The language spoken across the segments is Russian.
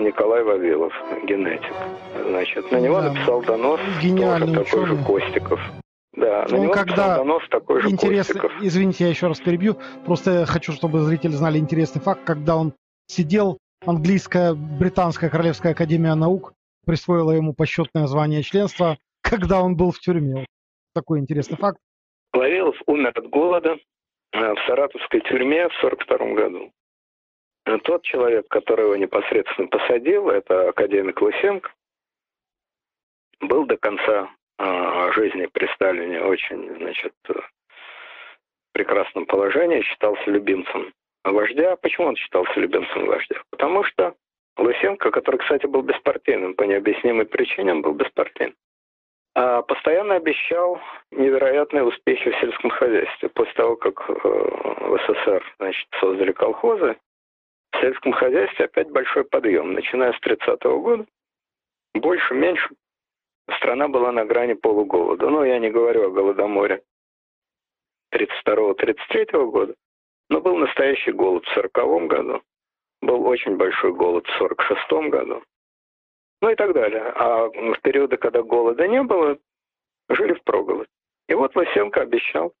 Николай Вавилов, генетик. Значит, на него Да. написал донос Гениальный тоже такой же ученый. Костиков. Да, на Он него когда- написал донос такой же Интересно, Костиков. извините, я еще раз перебью. Просто я хочу, чтобы зрители знали интересный факт, когда он сидел, английская, британская королевская академия наук присвоила ему почетное звание членства, когда он был в тюрьме. Такой интересный факт. Вавилов умер от голода э, в саратовской тюрьме в 1942 году. Тот человек, который его непосредственно посадил, это академик Лысенко, был до конца э, жизни при Сталине очень, значит, э, в прекрасном положении, считался любимцем вождя. Почему он считался любимцем вождя? Потому что Лысенко, который, кстати, был беспартийным, по необъяснимой причинам был беспартийным, а постоянно обещал невероятные успехи в сельском хозяйстве. После того, как э, в СССР значит, создали колхозы, в сельском хозяйстве опять большой подъем. Начиная с 30-го года, больше-меньше, страна была на грани полуголода. Ну, я не говорю о голодоморе 32-33 года, но был настоящий голод в 40 году, был очень большой голод в 46 году, ну и так далее. А в периоды, когда голода не было, жили в проголодь. И вот Лысенко обещал,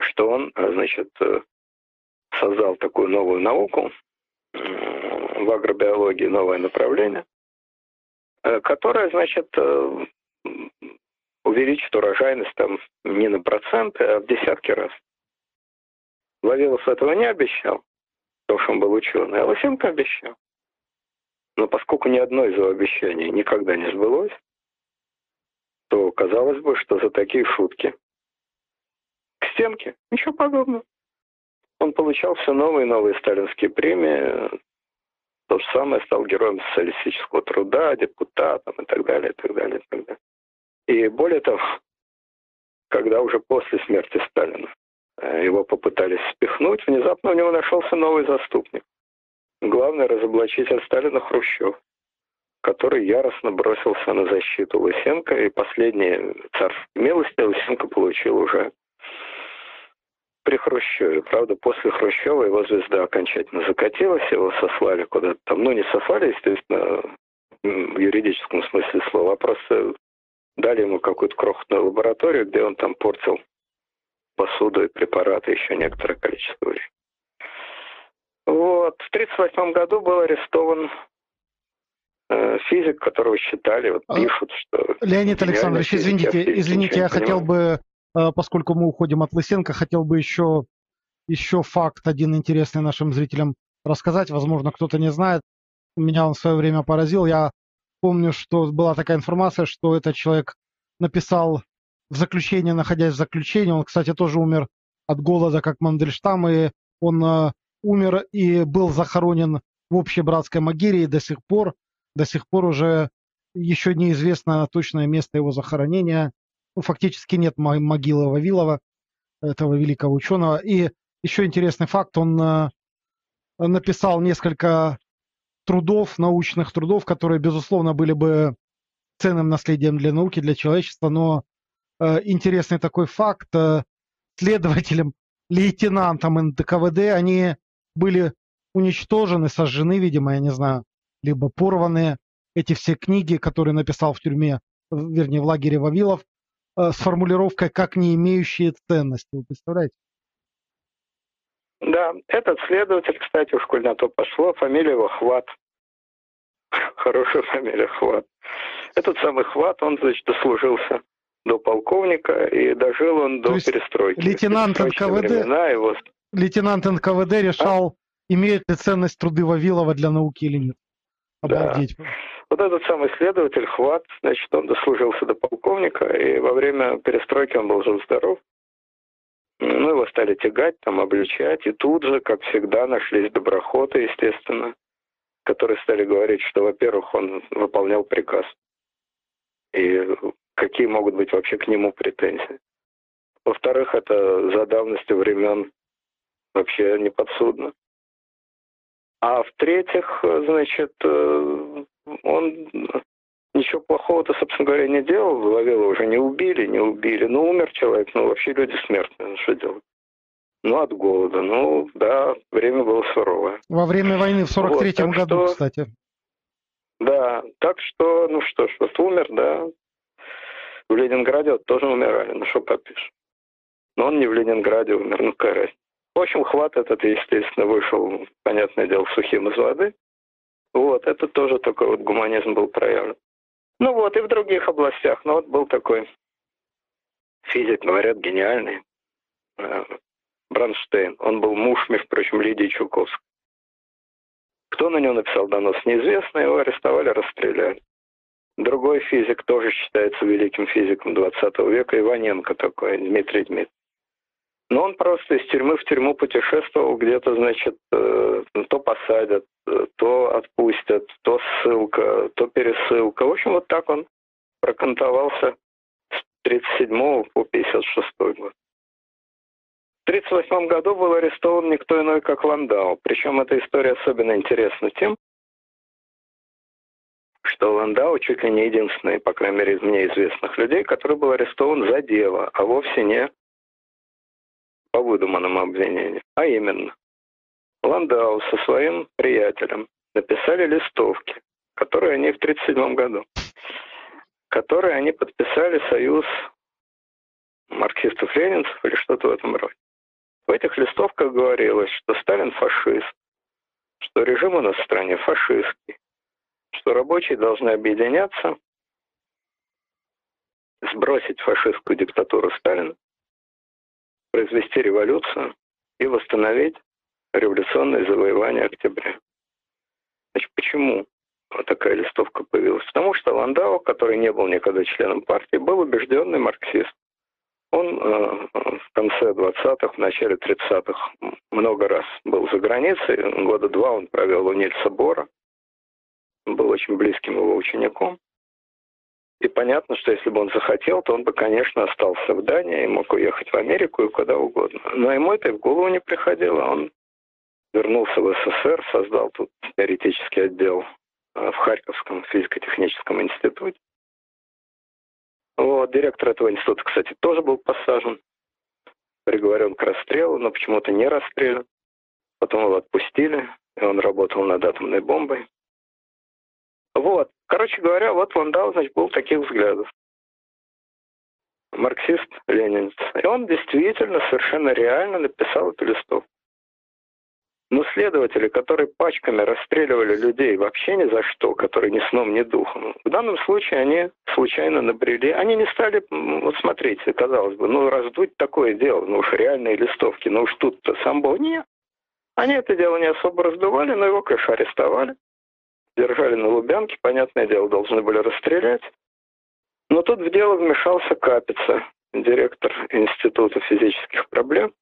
что он, значит, э, создал такую новую науку в агробиологии, новое направление, э, которое, значит, э, увеличит урожайность там не на проценты, а в десятки раз. Вавилов этого не обещал, потому что он был ученый, а Лысенко обещал. Но поскольку ни одно из его обещаний никогда не сбылось, то казалось бы, что за такие шутки к стенке. Ничего подобного. Он получал все новые и новые сталинские премии. То же самое стал героем социалистического труда, депутатом и так далее, и так далее, и так далее. И более того, когда уже после смерти Сталина э, его попытались спихнуть, внезапно у него нашелся новый заступник. Главный разоблачитель Сталина Хрущев, который яростно бросился на защиту Лысенко, и последние царские милости Лысенко получил уже при Хрущеве. Правда, после Хрущева его звезда окончательно закатилась, его сослали куда-то там. Ну, не сослали, естественно, в юридическом смысле слова, а просто дали ему какую-то крохотную лабораторию, где он там портил посуду и препараты еще некоторое количество времени. Вот. В 1938 году был арестован э, физик, которого считали, вот А, пишут, что... Леонид Александрович, физик, извините, физике извините, ничего я хотел понимаю. бы, поскольку мы уходим от Лысенко, хотел бы еще, еще факт один интересный нашим зрителям рассказать. Возможно, кто-то не знает. Меня он в свое время поразил. Я помню, что была такая информация, что этот человек написал в заключение, находясь в заключении. Он, кстати, тоже умер от голода, как Мандельштам, и он э, умер и был захоронен в общей братской могиле, и до сих пор, до сих пор уже еще неизвестно точное место его захоронения. Ну, фактически нет мо- могилы Вавилова, этого великого ученого. И еще интересный факт, он э, написал несколько трудов, научных трудов, которые, безусловно, были бы ценным наследием для науки, для человечества, но э, интересный такой факт, э, следователям, лейтенантам НКВД, они были уничтожены, сожжены, видимо, я не знаю, либо порваны. Эти все книги, которые написал в тюрьме, вернее, в лагере Вавилов, с формулировкой «как не имеющие ценности». Вы представляете? Да, этот следователь, кстати, уж коль на то пошло, фамилия его Хват. Хорошая фамилия Хват. Этот самый Хват, он, значит, дослужился до полковника, и дожил он То до есть перестройки. лейтенант НКВД? времена его... Лейтенант НКВД решал, имеют ли ценность труды Вавилова для науки или нет. Да. Вот этот самый следователь Хват, значит, он дослужился до полковника, и во время перестройки он был жив-здоров. Ну, его стали тягать, там, обличать, и тут же, как всегда, нашлись доброхоты, естественно, которые стали говорить, что, во-первых, он выполнял приказ, и какие могут быть вообще к нему претензии. Во-вторых, это за давностью времен вообще не подсудно. А в-третьих, значит, э, он ничего плохого-то, собственно говоря, не делал. Вавилова уже не убили, не убили. Ну, умер человек, ну, вообще люди смертные, ну, что делать? Ну, от голода. Ну, да, время было суровое. Во время войны в 43-м вот, году, что, кстати. Да, так что, ну что ж, вот умер, да. В Ленинграде вот тоже умирали, ну что попишешь. Но он не в Ленинграде умер, ну разница. В общем, хват этот, естественно, вышел, понятное дело, сухим из воды. Вот, это тоже такой вот гуманизм был проявлен. Ну вот, и в других областях. Ну вот был такой физик, говорят, гениальный, э, Бронштейн. Он был муж, между прочим, Лидии Чуковской. Кто на него написал донос, неизвестно. Его арестовали, расстреляли. Другой физик тоже считается великим физиком 20 века, Иваненко такой, Дмитрий Дмитриевич. Но он просто из тюрьмы в тюрьму путешествовал, где-то, значит, э, то посадят, э, то отпустят, то ссылка, то пересылка. В общем, вот так он прокантовался с 37 по 56 год. В 1938 году был арестован никто иной, как Ландау. Причем эта история особенно интересна тем, что Ландау чуть ли не единственный, по крайней мере, из мне известных людей, который был арестован за дело, а вовсе не по выдуманному обвинению. А именно, Ландау со своим приятелем написали листовки, которые они в 1937 году, которые они подписали союз марксистов-ленинцев или что-то в этом роде. В этих листовках говорилось, что Сталин фашист, что режим у нас в стране фашистский, что рабочие должны объединяться, сбросить фашистскую диктатуру Сталина, произвести революцию и восстановить революционное завоевание октября. Значит, почему такая листовка появилась? Потому что Ландау, который не был никогда членом партии, был убежденный марксист. Он э, в конце 20-х, в начале 30-х много раз был за границей. Года два он провел у Нильса Бора. Был очень близким его учеником. И понятно, что если бы он захотел, то он бы, конечно, остался в Дании и мог уехать в Америку и куда угодно. Но ему это в голову не приходило. Он вернулся в СССР, создал тут теоретический отдел э, в Харьковском физико-техническом институте. Вот, директор этого института, кстати, тоже был посажен, приговорен к расстрелу, но почему-то не расстрелян. Потом его отпустили, и он работал над атомной бомбой. Вот. Короче говоря, вот Ландау, значит, был таких взглядов. Марксист, ленинец. И он действительно совершенно реально написал эту листовку. Но следователи, которые пачками расстреливали людей вообще ни за что, которые ни сном, ни духом, в данном случае они случайно набрели. Они не стали, вот смотрите, казалось бы, ну раздуть такое дело, ну уж реальные листовки, ну уж тут-то сам Бог. Нет. Они это дело не особо раздували, но его, конечно, арестовали держали на Лубянке, понятное дело, должны были расстрелять. Но тут в дело вмешался Капица, директор Института физических проблем,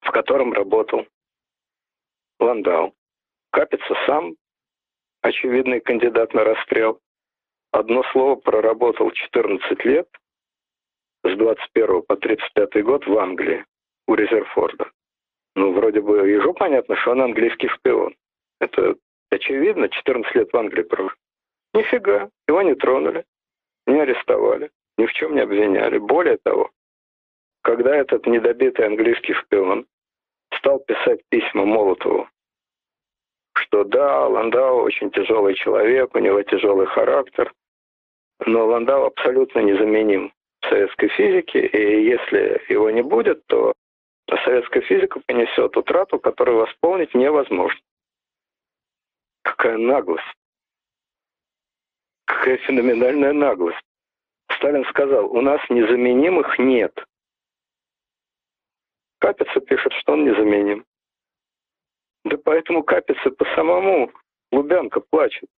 в котором работал Ландау. Капица сам очевидный кандидат на расстрел. Одно слово проработал 14 лет с 21 по 35 год в Англии у Резерфорда. Ну, вроде бы ежу понятно, что он английский шпион. Это Очевидно, 14 лет в Англии прожил. Нифига, его не тронули, не арестовали, ни в чем не обвиняли. Более того, когда этот недобитый английский шпион стал писать письма Молотову, что да, Ландау очень тяжелый человек, у него тяжелый характер, но Ландау абсолютно незаменим в советской физике, и если его не будет, то советская физика понесет утрату, которую восполнить невозможно. Какая наглость! Какая феноменальная наглость! Сталин сказал, у нас незаменимых нет. Капица пишет, что он незаменим. Да поэтому Капица по самому Лубянка плачет.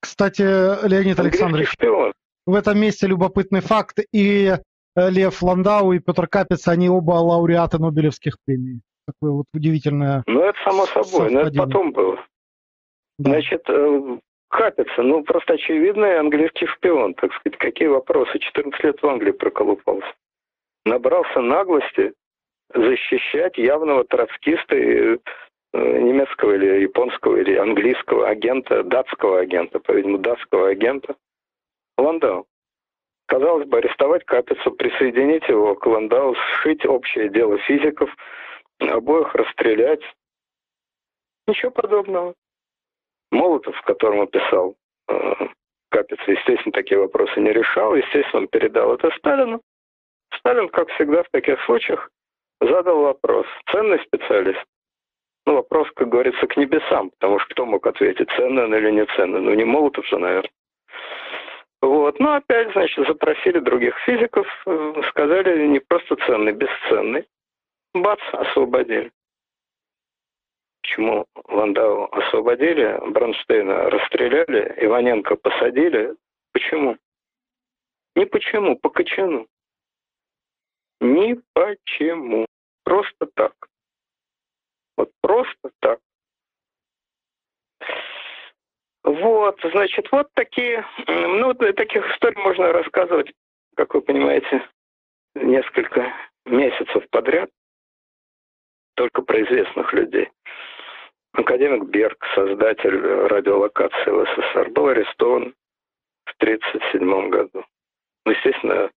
Кстати, Леонид Александрович, шпион. в этом месте любопытный факт. И э, Лев Ландау, и Петр Капиц, они оба лауреаты Нобелевских премий. Такое вот удивительное Ну, это само собой, но это потом было. Значит, э, Капица, ну просто очевидный английский шпион, так сказать, какие вопросы, 14 лет в Англии проколупался. Набрался наглости защищать явного троцкиста и э, немецкого или японского или английского агента, датского агента, по-видимому, датского агента Ландау, Казалось бы, арестовать Капицу, присоединить его к Ландау, сшить общее дело физиков, обоих расстрелять. Ничего подобного. Молотов, которому писал э, Капица, естественно, такие вопросы не решал. Естественно, он передал это Сталину. Сталин, как всегда в таких случаях, задал вопрос. Ценный специалист? Ну, вопрос, как говорится, к небесам, потому что кто мог ответить, ценный он или не ценный? Ну, не Молотов же, наверное. Вот. Но опять, значит, запросили других физиков, э, сказали не просто ценный, бесценный. Бац, освободили. Почему Ландау освободили, Бронштейна расстреляли, Иваненко посадили? Почему? Не почему, по кочану. Ни почему. Просто так. Вот просто так. Вот, значит, вот такие, ну, таких историй можно рассказывать, как вы понимаете, несколько месяцев подряд, только про известных людей. Академик Берг, создатель радиолокации в СССР, был арестован в 1937 году. Ну, естественно,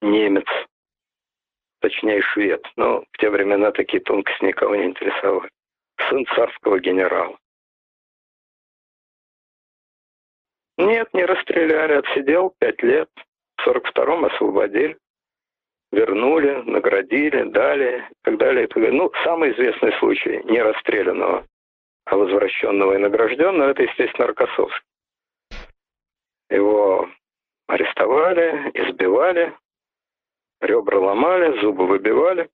немец, точнее швед, но в те времена такие тонкости никого не интересовали. Сын царского генерала. Нет, не расстреляли, отсидел пять лет. В 42-м освободили, вернули, наградили, дали, и так далее, и так далее. Ну, самый известный случай не расстрелянного, а возвращенного и награжденного, это, естественно, Рокоссовский. Его арестовали, избивали, ребра ломали, зубы выбивали.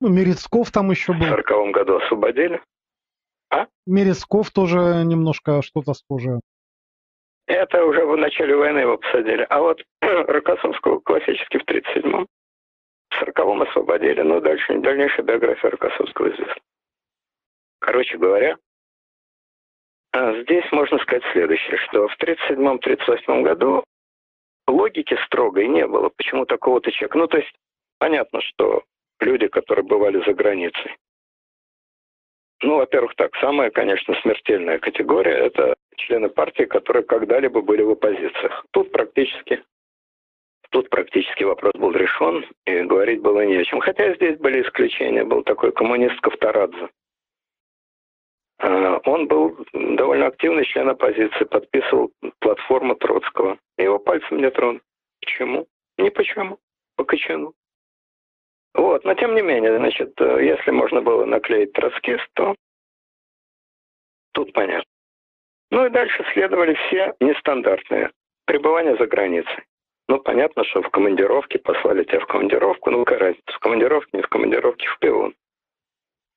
Ну, Мерецков там еще был. В 40 году освободили. А? Мерецков тоже немножко что-то схожее. Это уже в начале войны его посадили. А вот Рокоссовского классически в 37-м, в 40-м освободили, но дальше дальнейшая биография Рокоссовского известна. Короче говоря, а, здесь можно сказать следующее, что в 37-38 году логики строгой не было. Почему такого-то человека? Ну, то есть понятно, что люди, которые бывали за границей, ну, во-первых, так, самая, конечно, смертельная категория – это члены партии, которые когда-либо были в оппозициях. Тут практически, тут практически вопрос был решен, и говорить было не о чем. Хотя здесь были исключения. Был такой коммунист Ковторадзе. А, он был довольно активный член оппозиции, подписывал платформу Троцкого. Его пальцем не тронут. Почему? Не почему, по кочану. Вот, но тем не менее, значит, если можно было наклеить троцкист, то тут понятно. Ну и дальше следовали все нестандартные пребывания за границей. Ну, понятно, что в командировке послали тебя в командировку, ну, какая разница, в командировке, не в командировке, в пион.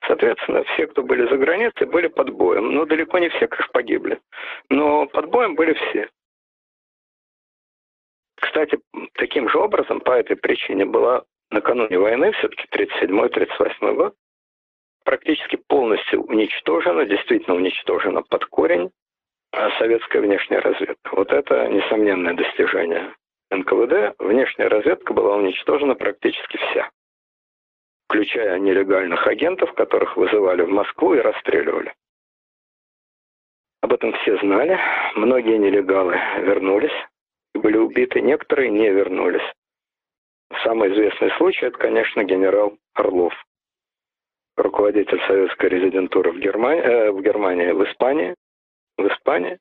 Соответственно, все, кто были за границей, были под боем. Ну, далеко не все, конечно, погибли. Но под боем были все. Кстати, таким же образом, по этой причине была накануне войны, все-таки 37-38 год, практически полностью уничтожена, действительно уничтожена под корень а советская внешняя разведка. Вот это несомненное достижение НКВД. Внешняя разведка была уничтожена практически вся, включая нелегальных агентов, которых вызывали в Москву и расстреливали. Об этом все знали. Многие нелегалы вернулись, были убиты, некоторые не вернулись. Самый известный случай – это, конечно, генерал Орлов, руководитель советской резидентуры в Германии, э, в Германии, в Испании, в Испании,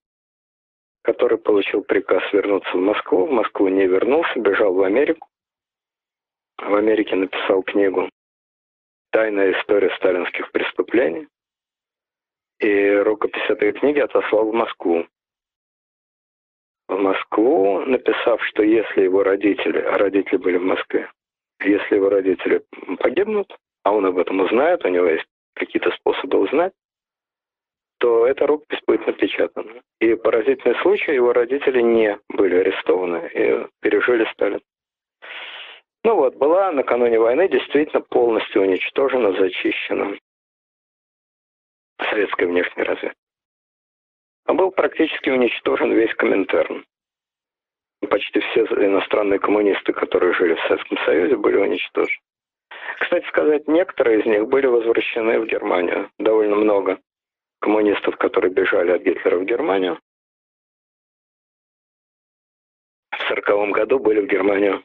который получил приказ вернуться в Москву. В Москву не вернулся, бежал в Америку. В Америке написал книгу «Тайная история сталинских преступлений». И рукопись этой книги отослал в Москву в Москву, написав, что если его родители, а родители были в Москве, если его родители погибнут, а он об этом узнает, у него есть какие-то способы узнать, то эта рукопись будет напечатана. И поразительный случай, его родители не были арестованы и пережили Сталин. Ну вот, была накануне войны действительно полностью уничтожена, зачищена советская внешняя разведка а был практически уничтожен весь Коминтерн. Почти все иностранные коммунисты, которые жили в Советском Союзе, были уничтожены. Кстати сказать, некоторые из них были возвращены в Германию. Довольно много коммунистов, которые бежали от Гитлера в Германию. В в 40 году были в Германию,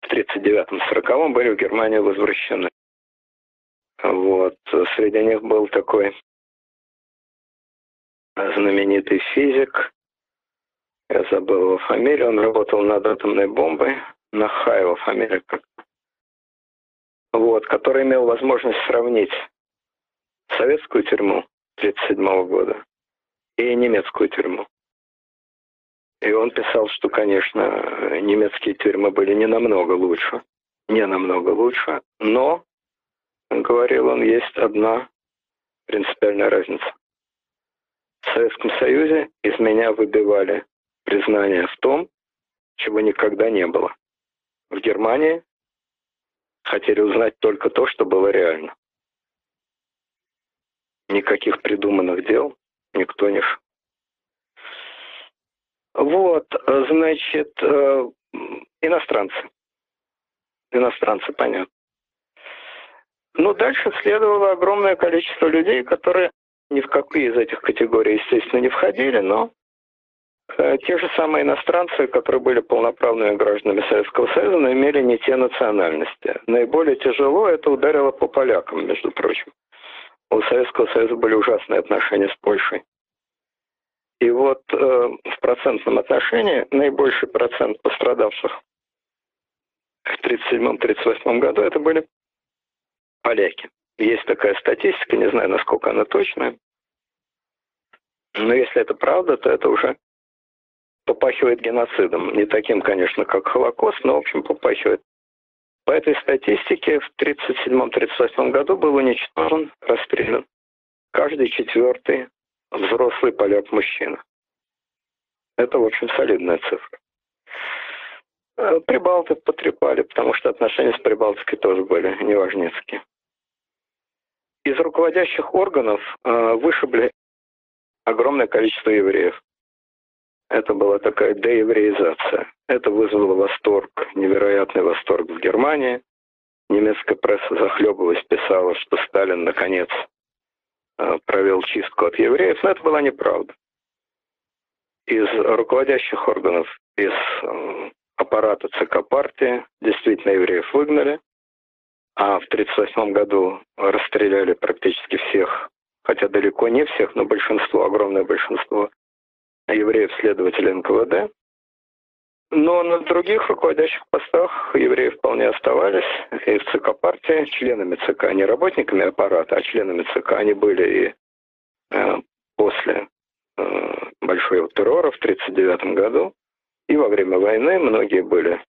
в 39-40 были в Германию возвращены. Вот. Среди них был такой знаменитый физик, я забыл его фамилию, он работал над атомной бомбой, Нахаева фамилия вот, который имел возможность сравнить советскую тюрьму 1937 года и немецкую тюрьму. И он писал, что, конечно, немецкие тюрьмы были не намного лучше, не намного лучше, но, говорил он, есть одна принципиальная разница. В Советском Союзе из меня выбивали признание в том, чего никогда не было. В Германии хотели узнать только то, что было реально. Никаких придуманных дел никто не шел. Вот, значит, э, иностранцы. Иностранцы, понятно. Ну, дальше следовало огромное количество людей, которые ни в какие из этих категорий, естественно, не входили, но э, те же самые иностранцы, которые были полноправными гражданами Советского Союза, но имели не те национальности. Наиболее тяжело это ударило по полякам, между прочим. У Советского Союза были ужасные отношения с Польшей. И вот э, в процентном отношении наибольший процент пострадавших в 1937-1938 году это были поляки. Есть такая статистика, не знаю, насколько она точная. Но если это правда, то это уже попахивает геноцидом. Не таким, конечно, как Холокост, но, в общем, попахивает. По этой статистике в 1937-1938 году был уничтожен, расстрелян каждый четвертый взрослый поляк-мужчина. Это очень солидная цифра. Э, Прибалты потрепали, потому что отношения с Прибалтикой тоже были неважнецкие. Из руководящих органов э, вышибли огромное количество евреев. Это была такая деевреизация. Это вызвало восторг, невероятный восторг в Германии. Немецкая пресса захлебываясь писала, что Сталин наконец Э, провел чистку от евреев, но это была неправда. Из руководящих органов, из э, аппарата ЦК партии действительно евреев выгнали, а в 1938 году расстреляли практически всех, хотя далеко не всех, но большинство, огромное большинство евреев-следователей НКВД. Но на других руководящих постах евреи вполне оставались. И ЦК партии, членами ЦК, не работниками аппарата, а членами ЦК они были и э, после э, большого террора в 1939 году. И во время войны многие были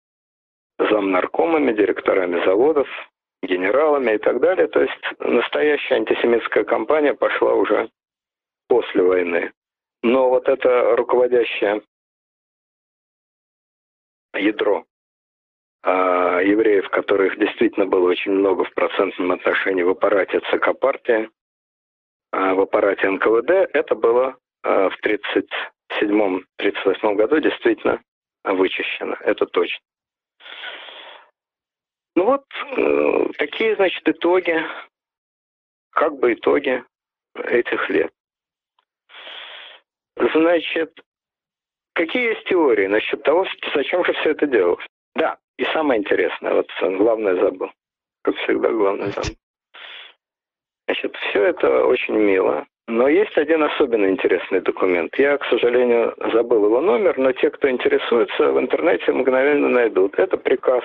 замнаркомами, директорами заводов, генералами и так далее. То есть настоящая антисемитская кампания пошла уже после войны. Но вот эта руководящая ядро а евреев, которых действительно было очень много в процентном отношении в аппарате ЦК партии, а в аппарате НКВД, это было а, в 1937-1938 году действительно вычищено. Это точно. Ну вот, э, такие, значит, итоги, как бы итоги этих лет. Значит, Какие есть теории насчет того, зачем же все это делалось? Да, и самое интересное, вот главное забыл. Как всегда, главное забыл. Значит, все это очень мило. Но есть один особенно интересный документ. Я, к сожалению, забыл его номер, но те, кто интересуется, в интернете мгновенно найдут. Это приказ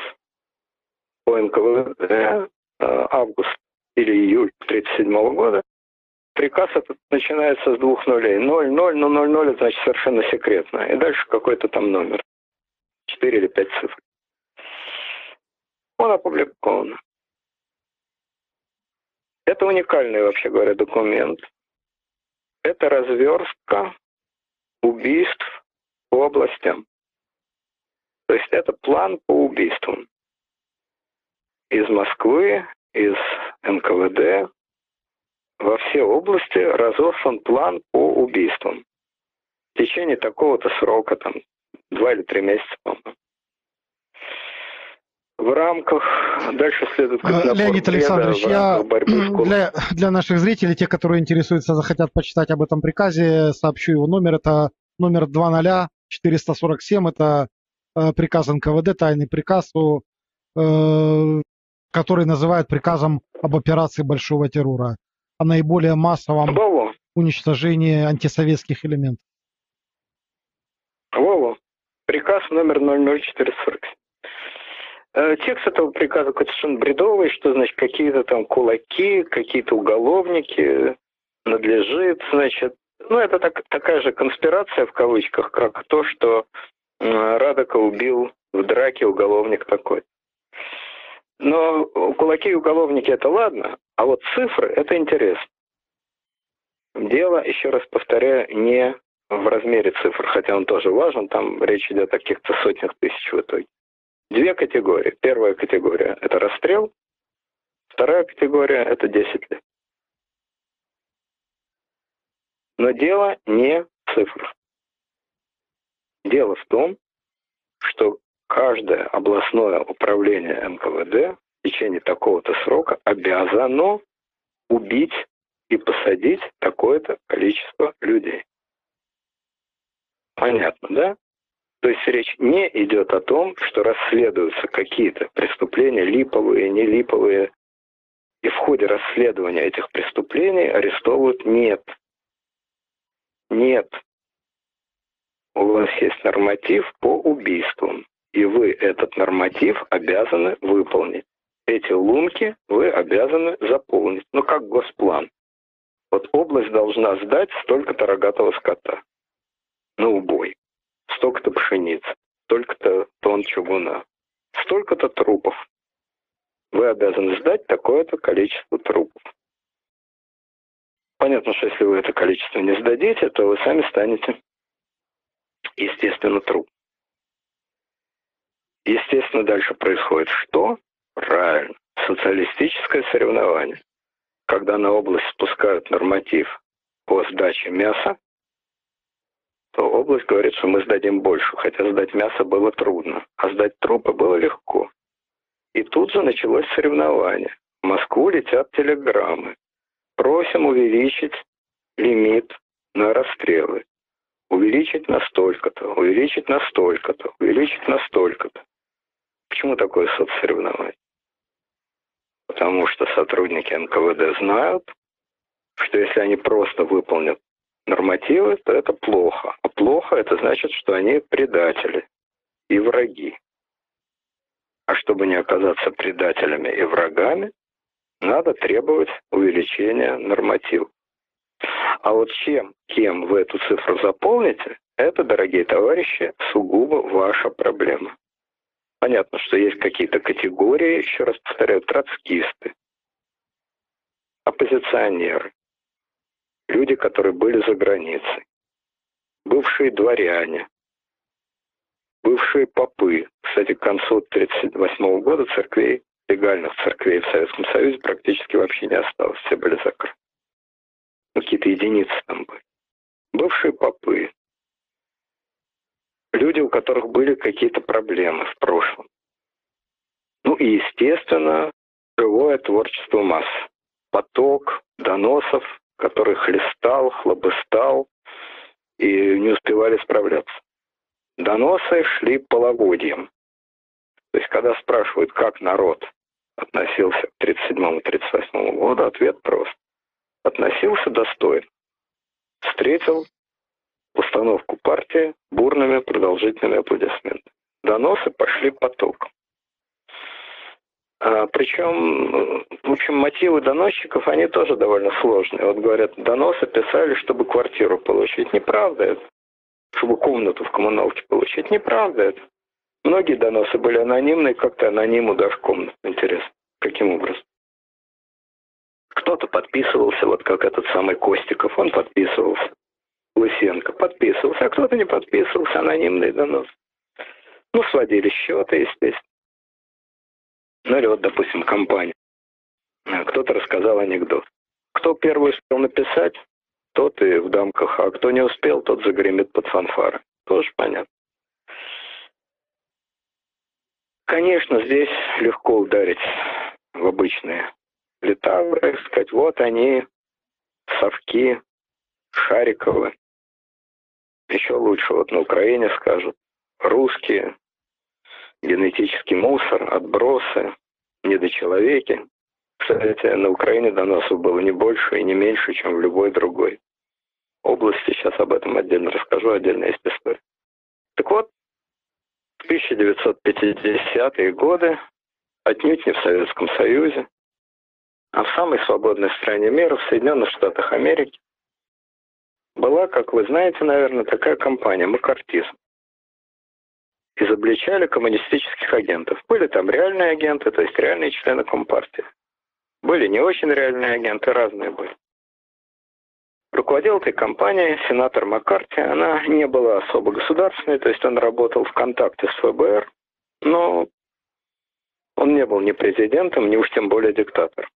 по НКВД э, август или июль 1937 года, приказ этот начинается с двух нулей. 0, 0, но 0, 0 это значит совершенно секретно. И дальше какой-то там номер. 4 или 5 цифр. Он опубликован. Это уникальный, вообще говоря, документ. Это разверстка убийств по областям. То есть это план по убийствам. Из Москвы, из НКВД, во все области разослан план по убийствам. В течение такого-то срока, там, два или три месяца, по-моему. В рамках дальше следует как Леонид Александрович, я для, для наших зрителей, те, которые интересуются, захотят почитать об этом приказе, сообщу его номер. Это номер 20 447 это э, приказ НКВД, тайный приказ, э, который называют приказом об операции большого террора, о наиболее массовом Во-во. уничтожении антисоветских элементов. Во-во. Приказ номер 00447. Э, Текст этого приказа совершенно бредовый, что, значит, какие-то там кулаки, какие-то уголовники надлежит, значит, ну, это так, такая же конспирация, в кавычках, как то, что Радока убил в драке уголовник такой. Но кулаки и уголовники это ладно, а вот цифры это интересно. Дело, еще раз повторяю, не в размере цифр, хотя он тоже важен, там речь идет о каких-то сотнях тысяч в итоге. Две категории. Первая категория – это расстрел, вторая категория – это 10 лет. Но дело не в цифрах. Дело в том, что каждое областное управление НКВД в течение такого-то срока обязано убить и посадить такое-то количество людей. Понятно, да? То есть речь не идет о том, что расследуются какие-то преступления, липовые, не липовые, и в ходе расследования этих преступлений арестовывают. Нет. Нет. У вас есть норматив по убийствам, этот норматив обязаны выполнить. Эти лунки вы обязаны заполнить. Ну, как госплан. Вот область должна сдать столько-то рогатого скота на убой столько-то пшеницы, столько-то тонн чугуна, столько-то трупов. Вы обязаны сдать такое-то количество трупов. Понятно, что если вы это количество не сдадите, то вы сами станете, естественно, труп. Естественно, дальше происходит что? Правильно. Социалистическое соревнование. Когда на область спускают норматив по сдаче мяса, то область говорит, что мы сдадим больше, хотя сдать мясо было трудно, а сдать трупы было легко. И тут же началось соревнование. В Москву летят телеграммы. Просим увеличить лимит на расстрелы. Увеличить на столько-то, увеличить на столько-то, увеличить на столько-то. Почему такое соцсоревнование? Потому что сотрудники НКВД знают, что если они просто выполнят нормативы, то это плохо. А плохо это значит, что они предатели и враги. А чтобы не оказаться предателями и врагами, надо требовать увеличения нормативов. А вот чем, кем вы эту цифру заполните, это, дорогие товарищи, сугубо ваша проблема. Понятно, что есть какие-то категории, еще раз повторяю, троцкисты, оппозиционеры, люди, которые были за границей, бывшие дворяне, бывшие попы. Кстати, к концу 1938 года церквей, легальных церквей в Советском Союзе практически вообще не осталось, все были закрыты. Ну, какие-то единицы там были. Бывшие попы, люди, у которых были какие-то проблемы в прошлом. Ну и, естественно, живое творчество масс. Поток доносов, который хлестал, хлобыстал и не успевали справляться. Доносы шли половодьем. То есть, когда спрашивают, как народ относился к 1937-1938 году, ответ прост. Относился достойно. Встретил установку партии бурными продолжительными аплодисментами. Доносы пошли потоком. А, причем, в общем, мотивы доносчиков, они тоже довольно сложные. Вот говорят, доносы писали, чтобы квартиру получить. Неправда это. Чтобы комнату в коммуналке получить. Неправда это. Многие доносы были анонимные, как-то анониму дашь комнату. Интересно, каким образом? Кто-то подписывался, вот как этот самый Костиков, он подписывался. Лысенко подписывался, а кто-то не подписывался, анонимный донос. Ну, сводили счеты, естественно. Ну или вот, допустим, компания. Э, кто-то рассказал анекдот. Кто первый успел написать, тот и в дамках, а кто не успел, тот загремит под фанфары. Тоже понятно. Конечно, здесь легко ударить в обычные литавры, сказать, вот они, совки, Шариковы. Еще лучше вот на Украине скажут. Русские, генетический мусор, отбросы, недочеловеки. Кстати, на Украине доносов было не больше и не меньше, чем в любой другой области. Сейчас об этом отдельно расскажу, отдельно есть история. Так вот, в 1950-е годы, отнюдь не в Советском Союзе, а в самой свободной стране мира, в Соединенных Штатах Америки, была, как вы знаете, наверное, такая компания «Макартизм». Изобличали коммунистических агентов. Были там реальные агенты, то есть реальные члены Компартии. Были не очень реальные агенты, разные были. Руководил этой компанией сенатор Маккарти. Она не была особо государственной, то есть он работал в контакте с ФБР, но он не был ни президентом, ни уж тем более диктатором.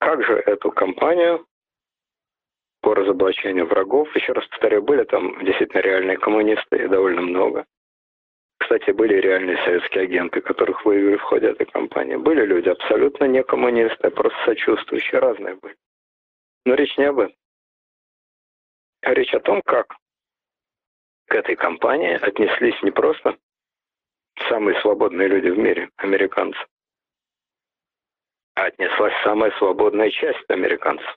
Как же эту компанию по разоблачению врагов, еще раз повторяю, были там действительно реальные коммунисты и довольно много. Кстати, были реальные советские агенты, которых выявили в ходе этой кампании. Были люди абсолютно не коммунисты, а просто сочувствующие, разные были. Но речь не об этом. Речь о том, как к этой кампании отнеслись не просто самые свободные люди в мире, американцы, а отнеслась самая свободная часть американцев.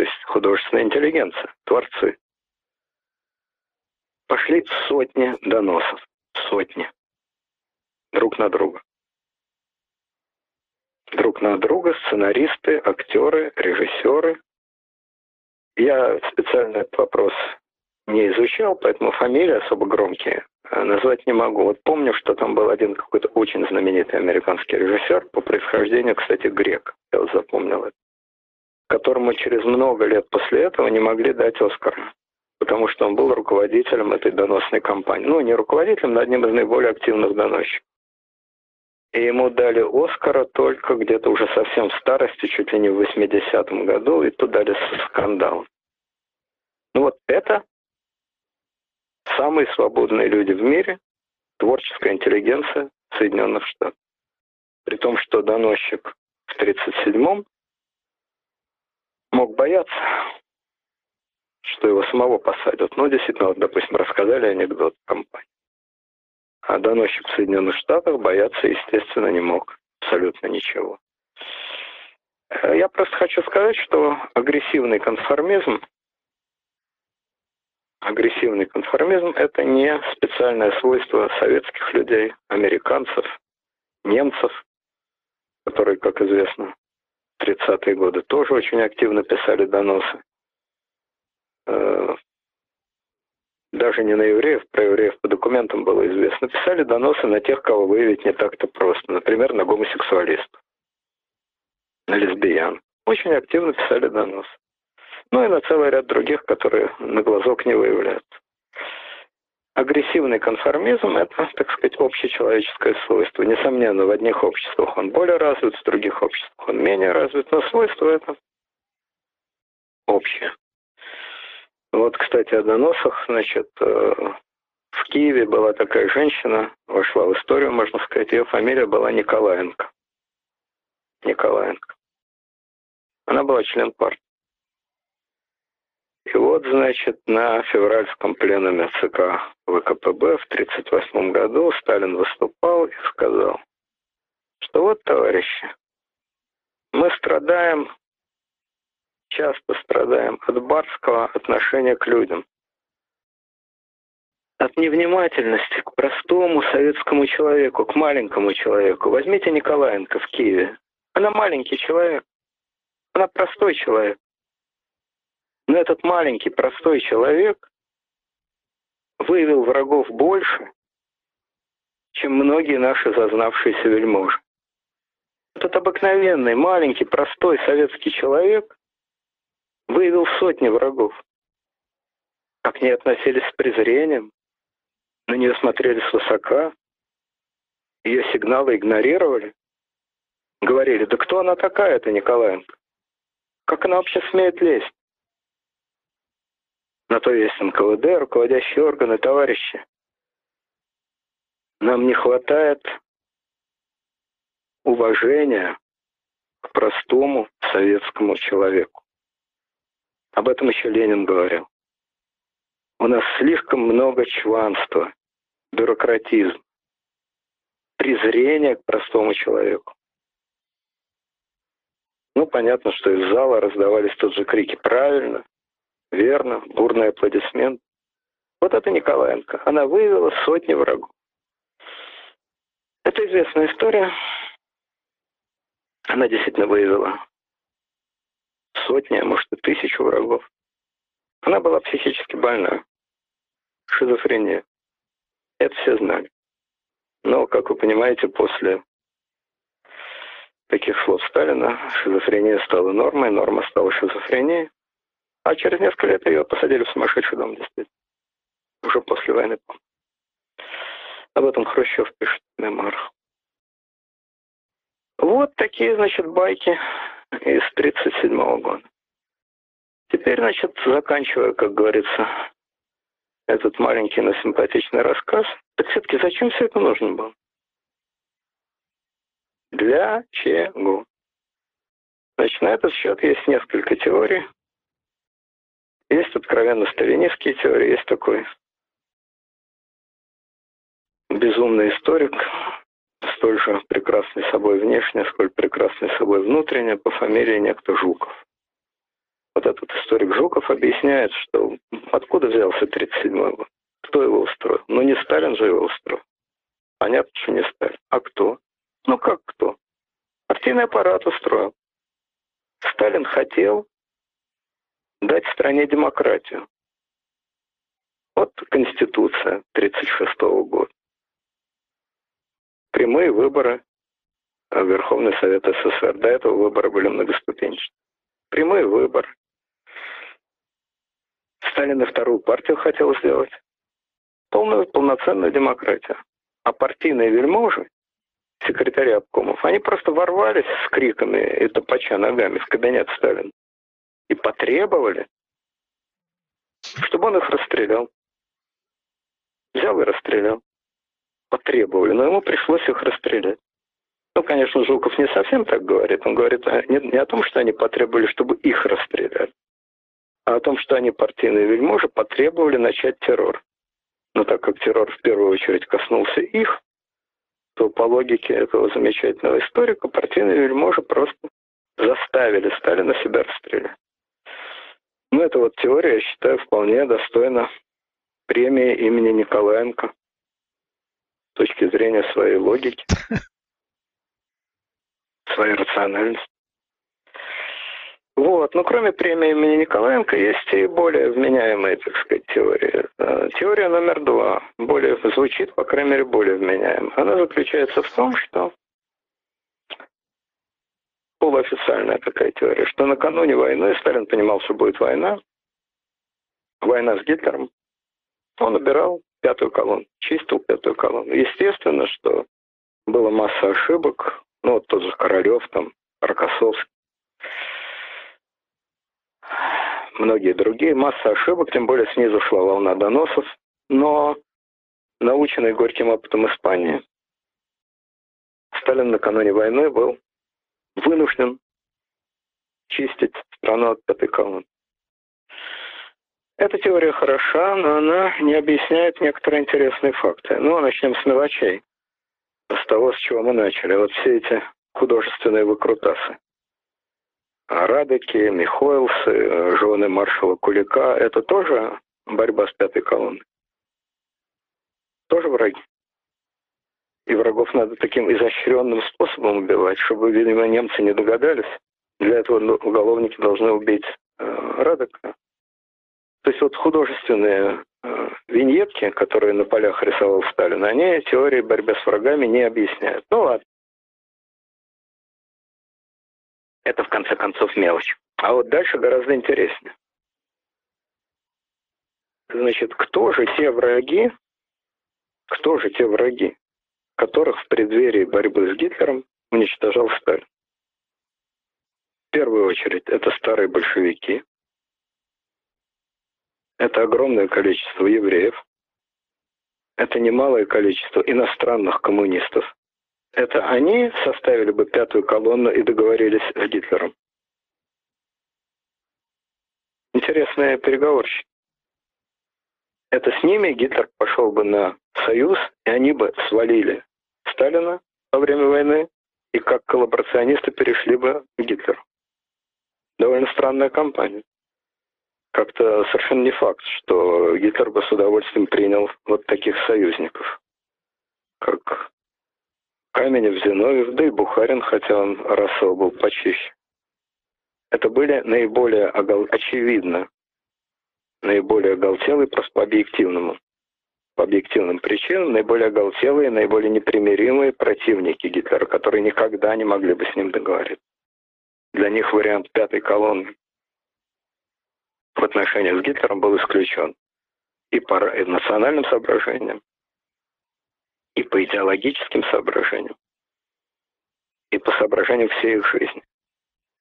То есть художественная интеллигенция, творцы. Пошли сотни доносов сотни. Друг на друга. Друг на друга сценаристы, актеры, режиссеры. Я специально этот вопрос не изучал, поэтому фамилии особо громкие э, назвать не могу. Вот помню, что там был один какой-то очень знаменитый американский режиссер, по происхождению, кстати, грек, я вот запомнил это, которому через много лет после этого не могли дать Оскар потому что он был руководителем этой доносной кампании. Ну, не руководителем, но одним из наиболее активных доносчиков. И ему дали Оскара только где-то уже совсем в старости, чуть ли не в 80-м году, и тут дали скандал. Ну вот это самые свободные люди в мире, творческая интеллигенция Соединенных Штатов. При том, что доносчик в 1937-м мог бояться, что его самого посадят. Ну, действительно, вот, допустим, рассказали анекдот компании. А доносчик в Соединенных Штатах бояться, естественно, не мог абсолютно ничего. Э, я просто хочу сказать, что агрессивный конформизм, агрессивный конформизм – это не специальное свойство советских людей, американцев, немцев, которые, как известно, 30-е годы тоже очень активно писали доносы. Э, даже не на евреев, про евреев по документам было известно, писали доносы на тех, кого выявить не так-то просто. Например, на гомосексуалистов, на лесбиян. Очень активно писали доносы. Ну и на целый ряд других, которые на глазок не выявляются. Агрессивный конформизм – это, так сказать, общечеловеческое свойство. Несомненно, в одних обществах он более развит, в других обществах он менее развит, но свойство это общее. Вот, кстати, о доносах, значит, э, в Киеве была такая женщина, вошла в историю, можно сказать, ее фамилия была Николаенко. Николаенко. Она была член партии. И вот, значит, на февральском пленуме ЦК ВКПБ в 1938 году Сталин выступал и сказал, что вот, товарищи, мы страдаем часто страдаем от барского отношения к людям. От невнимательности к простому советскому человеку, к маленькому человеку. Возьмите Николаенко в Киеве. Она маленький человек. Она простой человек. Но этот маленький, простой человек выявил врагов больше, чем многие наши зазнавшиеся вельможи. Этот обыкновенный, маленький, простой советский человек выявил сотни врагов. Как к ней относились с презрением, на нее смотрели свысока, ее сигналы игнорировали. Говорили, да кто она такая, эта Николаенко? Как она вообще смеет лезть? На то есть НКВД, руководящие органы, товарищи. Нам не хватает уважения к простому советскому человеку. Об этом еще Ленин говорил. У нас слишком много чванства, бюрократизм, презрение к простому человеку. Ну, понятно, что из зала раздавались тут же крики «правильно», «верно», бурный аплодисмент. Вот это Николаенко. Она вывела сотни врагов. Это известная история. Она действительно выявила сотни, а может и тысячу врагов. Она была психически больна. Шизофрения. Это все знали. Но, как вы понимаете, после таких слов Сталина шизофрения стала нормой, норма стала шизофренией. А через несколько лет ее посадили в сумасшедший дом, действительно. Уже после войны. Об этом Хрущев пишет в мемуарах. Вот такие, значит, байки из 1937 года. Теперь, значит, заканчивая, как говорится, этот маленький, но симпатичный рассказ, так все-таки зачем все это нужно было? Для чего? Значит, на этот счет есть несколько теорий. Есть откровенно сталинистские теории, есть такой безумный историк, столь же прекрасный собой внешне, сколь прекрасный собой внутренне, по фамилии некто Жуков. Вот этот историк Жуков объясняет, что откуда взялся 37-й год, кто его устроил. Ну не Сталин же его устроил. Понятно, что не Сталин. А кто? Ну как кто? Партийный аппарат устроил. Сталин хотел дать стране демократию. Вот Конституция 1936 года прямые выборы в Верховный Совет СССР. До этого выборы были многоступенчатые. Прямые выборы. Сталин и вторую партию хотел сделать. Полную, полноценную демократию. А партийные вельможи, секретари обкомов, они просто ворвались с криками и топача ногами в кабинет Сталина и потребовали, чтобы он их расстрелял. Взял и расстрелял потребовали, но ему пришлось их расстрелять. Ну, конечно, Жуков не совсем так говорит. Он говорит не, не о том, что они потребовали, чтобы их расстреляли, а о том, что они, партийные вельможи, потребовали начать террор. Но так как террор в первую очередь коснулся их, то по логике этого замечательного историка партийные вельможи просто заставили Сталина себя расстрелять. Ну, эта вот теория, я считаю, вполне достойна премии имени Николаенко точки зрения своей логики, своей рациональности. Вот. Но кроме премии имени Николаенко есть и более вменяемые, так сказать, теории. Э, теория номер два более звучит, по крайней мере, более вменяемо. Она заключается в том, что полуофициальная такая теория, что накануне войны Сталин понимал, что будет война, война с Гитлером. Он убирал пятую колонну, чистил пятую колонну. Естественно, что было масса ошибок, ну вот тот же Королев, там, Рокоссовский, многие другие, масса ошибок, тем более снизу шла волна доносов, но наученный горьким опытом Испании, Сталин накануне войны был вынужден чистить страну от пятой колонны. Эта теория хороша, но она не объясняет некоторые интересные факты. Ну, начнем с мелочей. С того, с чего мы начали. Вот все эти художественные выкрутасы. Радыки, Михоэлсы, жены маршала Кулика – это тоже борьба с пятой колонной. Тоже враги. И врагов надо таким изощренным способом убивать, чтобы, видимо, немцы не догадались. Для этого уголовники должны убить э, Радыка, то есть вот художественные э, виньетки, которые на полях рисовал Сталин, они теории борьбы с врагами не объясняют. Ну ладно. Это в конце концов мелочь. А вот дальше гораздо интереснее. Значит, кто же те враги, кто же те враги, которых в преддверии борьбы с Гитлером уничтожал Сталин? В первую очередь, это старые большевики, это огромное количество евреев. Это немалое количество иностранных коммунистов. Это они составили бы пятую колонну и договорились с Гитлером. Интересные переговорщики. Это с ними Гитлер пошел бы на союз, и они бы свалили Сталина во время войны, и как коллаборационисты перешли бы к Гитлеру. Довольно странная кампания. Как-то совершенно не факт, что Гитлер бы с удовольствием принял вот таких союзников, как Каменев, Зиновьев, да и Бухарин, хотя он расово был почище. Это были наиболее очевидно, наиболее оголтелые просто по объективному, по объективным причинам, наиболее оголтелые, наиболее непримиримые противники Гитлера, которые никогда не могли бы с ним договориться. Для них вариант пятой колонны в отношениях с Гитлером был исключен и по национальным соображениям, и по идеологическим соображениям, и по соображениям всей их жизни.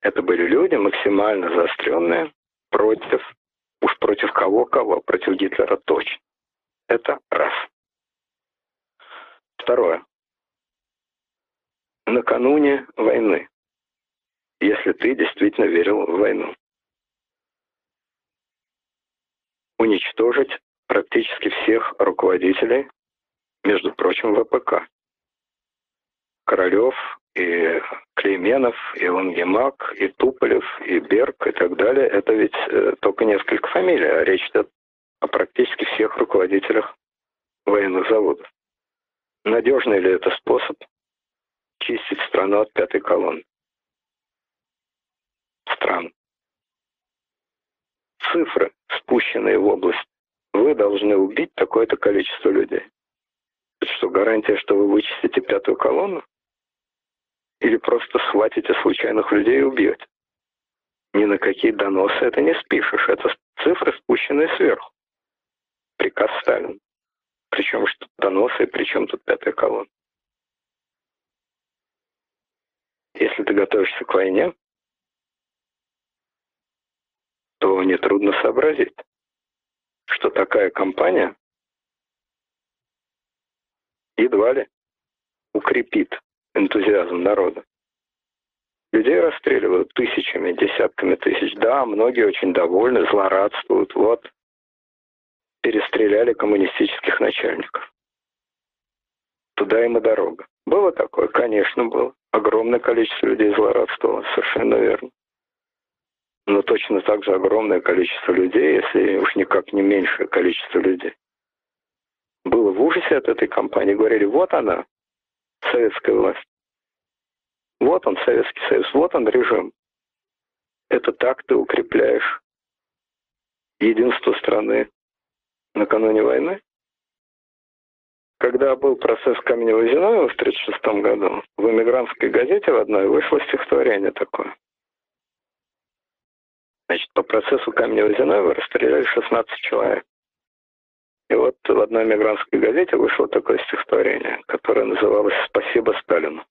Это были люди максимально заостренные против, уж против кого-кого, против Гитлера точно. Это раз. Второе. Накануне войны, если ты действительно верил в войну, уничтожить практически всех руководителей между прочим, ВПК. Королев, и Клейменов, и Лангемак, и Туполев, и Берг, и так далее, это ведь э, только несколько фамилий, а речь идет о практически всех руководителях военных заводов. Надежный ли это способ чистить страну от пятой колонны? Стран. Цифры, спущенные в область, вы должны убить такое-то количество людей. Это что, гарантия, что вы вычистите пятую колонну? Или просто схватите случайных людей и убьете? Ни на какие доносы это не спишешь. Это цифры, спущенные сверху. Приказ Сталин. Причем что доносы, причем тут пятая колонна. Если ты готовишься к войне, то нетрудно сообразить, что такая компания едва ли укрепит энтузиазм народа. Людей расстреливают тысячами, десятками тысяч. Да, многие очень довольны, злорадствуют. Вот, перестреляли коммунистических начальников. Туда им и дорога. Было такое? Конечно, было. Огромное количество людей злорадствовало, совершенно верно. Но точно так же огромное количество людей, если уж никак не меньшее количество людей, было в ужасе от этой кампании. Говорили, вот она, советская власть. Вот он, Советский Союз, вот он режим. Это так ты укрепляешь единство страны накануне войны. Когда был процесс Каменева-Зиновьева в 1936 году, в эмигрантской газете в одной вышло стихотворение такое. Значит, по процессу Каменева-Зиновьева расстреляли 16 человек. И вот в одной мигрантской газете вышло такое стихотворение, которое называлось «Спасибо Сталину».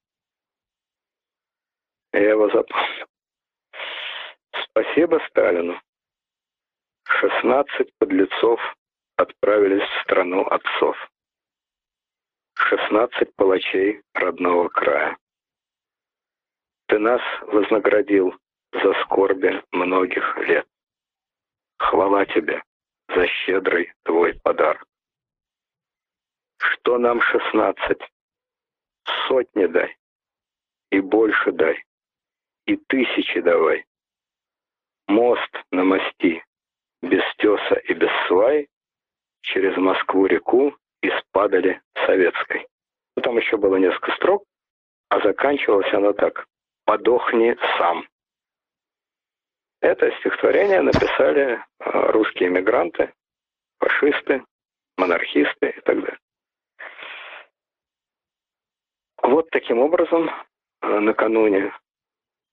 Я его запомнил. Спасибо Сталину. 16 подлецов отправились в страну отцов. 16 палачей родного края. Ты нас вознаградил за скорби многих лет. Хвала тебе, за щедрый твой подарок. Что нам шестнадцать? Сотни дай, и больше дай, и тысячи давай. Мост на мости, без теса и без свай, через Москву-реку из Падали Советской. Ну, там еще было несколько строк, а заканчивалось оно так. «Подохни сам». Это стихотворение написали э, русские эмигранты, фашисты, монархисты и так далее. Вот таким образом, э, накануне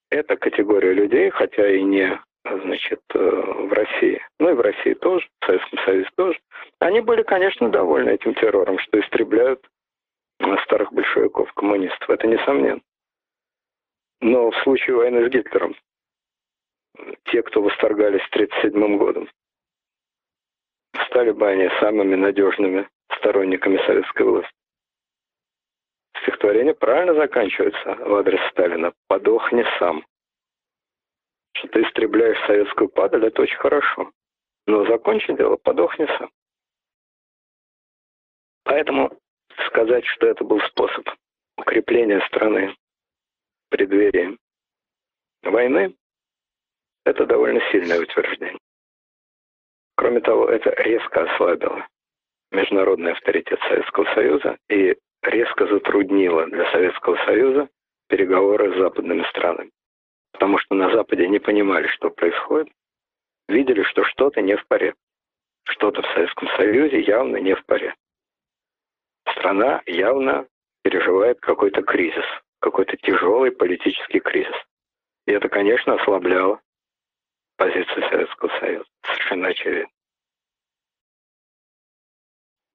эта категория людей, хотя и не значит, э, в России, ну и в России тоже, в Советском Союзе тоже, они были, конечно, довольны этим террором, что истребляют старых большевиков, коммунистов. Это несомненно. Но в случае войны с Гитлером те, кто восторгались 1937 годом, стали бы они самыми надежными сторонниками советской власти. Стихотворение правильно заканчивается в адрес Сталина. «Подохни сам». Что ты истребляешь советскую падаль, это очень хорошо. Но закончи дело, подохни сам. Поэтому сказать, что это был способ укрепления страны в преддверии войны, это довольно сильное утверждение. Кроме того, это резко ослабило международный авторитет Советского Союза и резко затруднило для Советского Союза переговоры с западными странами. Потому что на Западе не понимали, что происходит, видели, что что-то не в порядке. Что-то в Советском Союзе явно не в порядке. Страна явно переживает какой-то кризис, какой-то тяжелый политический кризис. И это, конечно, ослабляло позицию Советского Союза. Совершенно очевидно.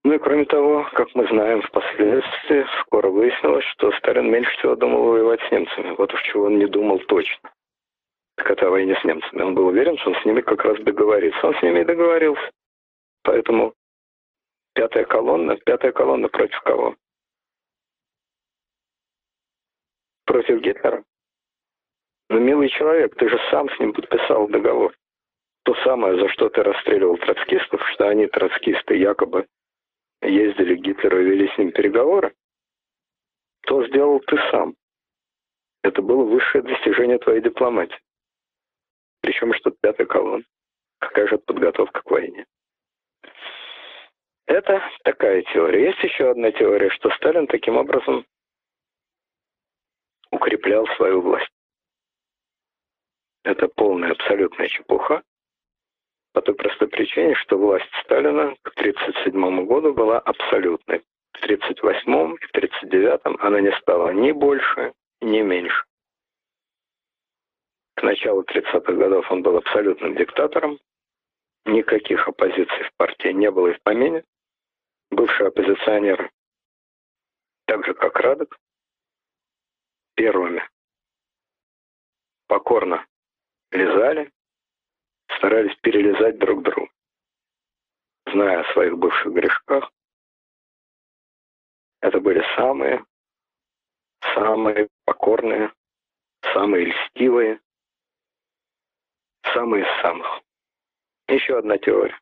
Ну и кроме того, как мы знаем впоследствии, скоро выяснилось, что Сталин меньше всего думал воевать с немцами. Вот уж чего он не думал точно. Так это о войне с немцами. Он был уверен, что он с ними как раз договорится. Он с ними и договорился. Поэтому пятая колонна, пятая колонна против кого? Против Гитлера. Ну, милый человек, ты же сам с ним подписал договор. То самое, за что ты расстреливал троцкистов, что они, троцкисты, якобы ездили к Гитлеру и вели с ним переговоры, то сделал ты сам. Это было высшее достижение твоей дипломатии. Причем что пятая колонна. Какая же подготовка к войне? Это такая теория. Есть еще одна теория, что Сталин таким образом укреплял свою власть. Это полная абсолютная чепуха. По той простой причине, что власть Сталина к 1937 году была абсолютной. В 1938 и в 1939 она не стала ни больше, ни меньше. К началу 30-х годов он был абсолютным диктатором. Никаких оппозиций в партии не было и в помине. Бывший оппозиционер, так же как Радок, первыми покорно лизали старались перелезать друг другу. Зная о своих бывших грешках, это были самые, самые покорные, самые льстивые, самые из самых. Еще одна теория.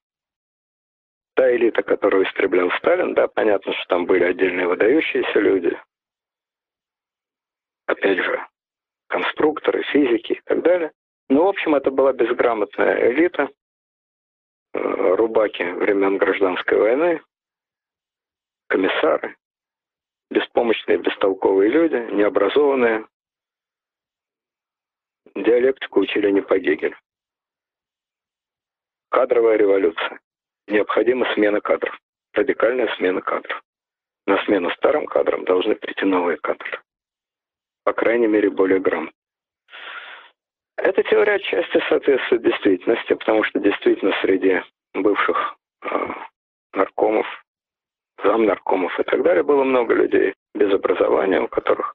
Та элита, которую истреблял Сталин, да, понятно, что там были отдельные выдающиеся люди. Опять же, конструкторы, физики и так далее. Ну, в общем, это была безграмотная элита, э, рубаки времен гражданской войны, комиссары, беспомощные, бестолковые люди, необразованные. Диалектику учили не по Гегелю. Кадровая революция. Необходима смена кадров. Радикальная смена кадров. На смену старым кадрам должны прийти новые кадры. По крайней мере, более грамотные. Эта теория отчасти соответствует действительности, потому что действительно среди бывших э, наркомов, замнаркомов и так далее было много людей без образования, у которых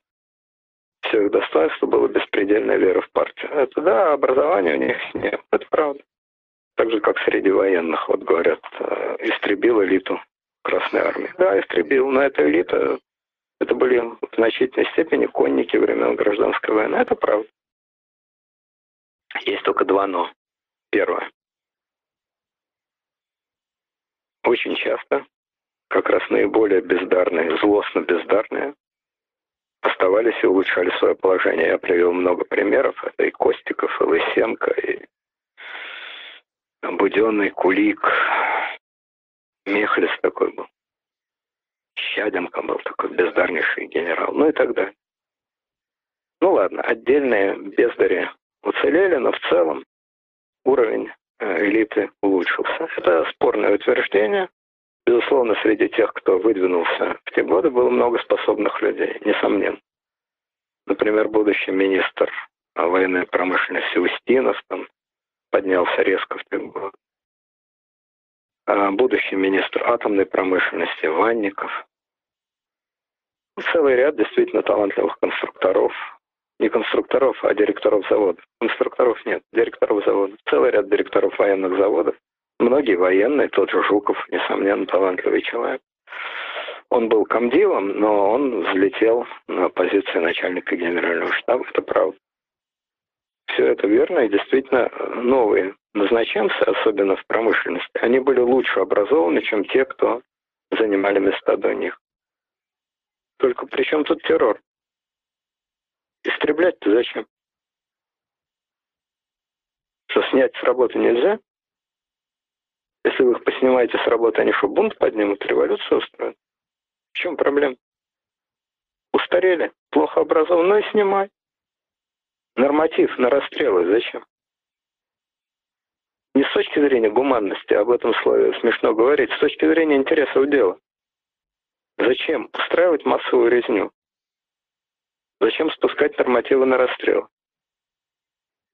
все их достоинство было беспредельная вера в партию. Это да, образования у них нет, это правда. Так же, как среди военных, вот говорят, э, истребил элиту Красной Армии. Да, истребил, но эта элита, это были в значительной степени конники времен гражданской войны, это правда. Есть только два «но». Первое. Очень часто как раз наиболее бездарные, злостно бездарные, оставались и улучшали свое положение. Я привел много примеров. Это и Костиков, и Лысенко, и Буденный, Кулик, Мехлис такой был. Щаденко был такой бездарнейший генерал, ну и так далее. Ну ладно, отдельные бездари уцелели, но в целом уровень э, элиты улучшился. Это спорное утверждение. Безусловно, среди тех, кто выдвинулся в те годы, было много способных людей, несомненно. Например, будущий министр военной промышленности Устинов там поднялся резко в те годы. А будущий министр атомной промышленности Ванников. Целый ряд действительно талантливых конструкторов, не конструкторов, а директоров заводов. Конструкторов нет, директоров заводов. Целый ряд директоров военных заводов. Многие военные, тот же Жуков, несомненно, талантливый человек. Он был комдивом, но он взлетел на позиции начальника генерального штаба, это правда. Все это верно, и действительно новые назначенцы, особенно в промышленности, они были лучше образованы, чем те, кто занимали места до них. Только при чем тут террор? Истреблять-то зачем? Что, снять с работы нельзя? Если вы их поснимаете с работы, они что, бунт поднимут, революцию устроят? В чем проблема? Устарели, плохо образованы, ну снимай. Норматив на расстрелы зачем? Не с точки зрения гуманности, об этом слове смешно говорить, с точки зрения интересов дела. Зачем устраивать массовую резню? Зачем спускать нормативы на расстрел?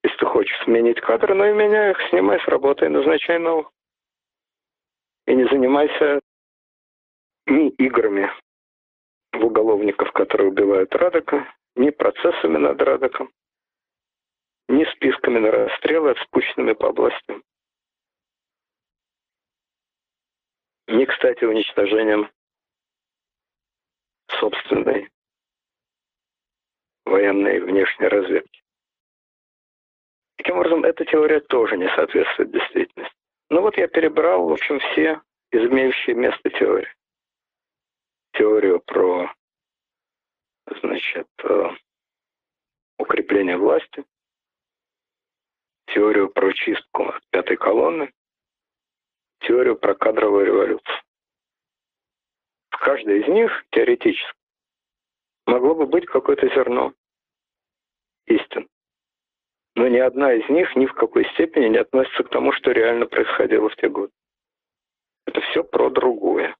Если ты хочешь сменить кадры, ну и меняй их, снимай с работы назначай новых. И не занимайся ни играми в уголовников, которые убивают Радока, ни процессами над Радоком, ни списками на расстрелы, спущенными по областям. Ни, кстати, уничтожением собственной военной внешней разведки. Таким образом, эта теория тоже не соответствует действительности. Ну вот я перебрал, в общем, все имеющие место теории. Теорию про, значит, э, укрепление власти, теорию про чистку от пятой колонны, теорию про кадровую революцию. В каждой из них теоретически могло бы быть какое-то зерно истин. Но ни одна из них ни в какой степени не относится к тому, что реально происходило в те годы. Это все про другое.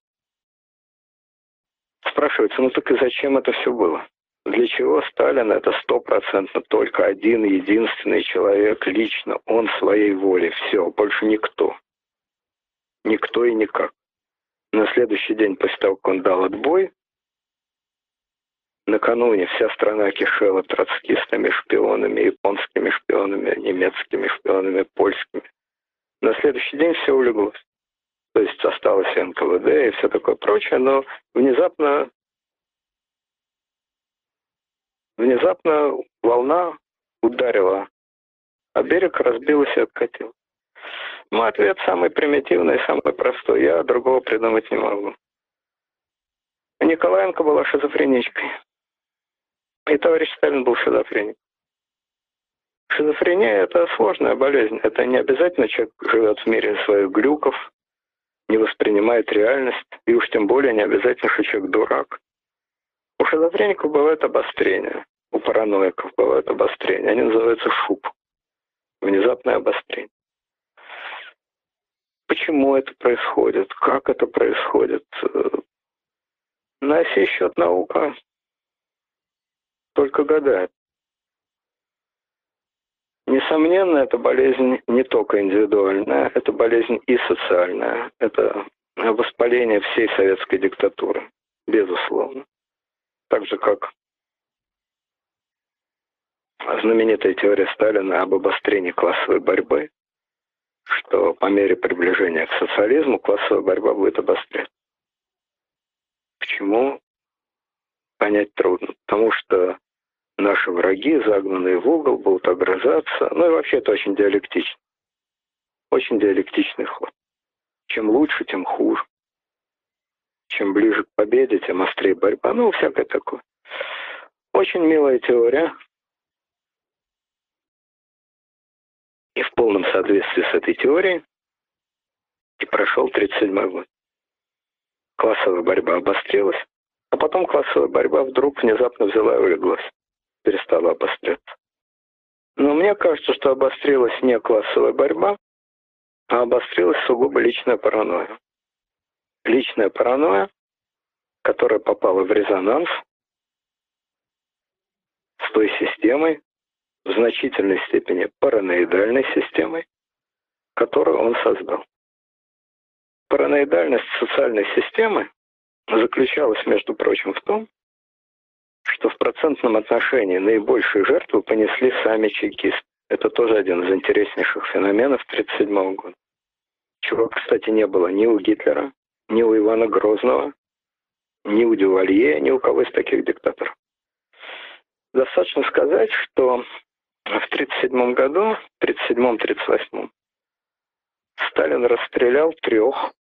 Спрашивается, ну так и зачем это все было? Для чего Сталин это стопроцентно только один единственный человек лично, он своей волей, все, больше никто. Никто и никак. На следующий день после того, как он дал отбой, накануне вся страна кишела троцкистами, шпионами, японскими шпионами, немецкими шпионами, польскими. На следующий день все улеглось. То есть осталось НКВД и все такое прочее, но внезапно внезапно волна ударила, а берег разбилась и откатил. Мой ответ самый примитивный, самый простой. Я другого придумать не могу. Николаенко была шизофреничкой. И товарищ Сталин был шизофреник. Шизофрения – это сложная болезнь. Это не обязательно человек живет в мире своих глюков, не воспринимает реальность, и уж тем более не обязательно, что человек дурак. У шизофреников бывает обострение, у параноиков бывают обострения. Они называются шуб. Внезапное обострение. Почему это происходит? Как это происходит? На сей счет наука только гадает. Несомненно, эта болезнь не только индивидуальная, это болезнь и социальная. Это воспаление всей советской диктатуры, безусловно. Так же, как знаменитая теория Сталина об обострении классовой борьбы, что по мере приближения к социализму классовая борьба будет обостряться. Почему? Понять трудно. Потому что наши враги, загнанные в угол, будут огрызаться. Ну и вообще это очень диалектично. Очень диалектичный ход. Чем лучше, тем хуже. Чем ближе к победе, тем острее борьба. Ну, всякое такое. Очень милая теория, и в полном соответствии с этой теорией и прошел 1937 год. Классовая борьба обострилась, а потом классовая борьба вдруг внезапно взяла и улеглась, перестала обостряться. Но мне кажется, что обострилась не классовая борьба, а обострилась сугубо личная паранойя. Личная паранойя, которая попала в резонанс с той системой, в значительной степени параноидальной системой, которую он создал. Параноидальность социальной системы заключалась, между прочим, в том, что в процентном отношении наибольшие жертвы понесли сами чекисты. Это тоже один из интереснейших феноменов 1937 года. Чего, кстати, не было ни у Гитлера, ни у Ивана Грозного, ни у Дювалье, ни у кого из таких диктаторов. Достаточно сказать, что в 1937 году, в 1937-1938, Сталин расстрелял трех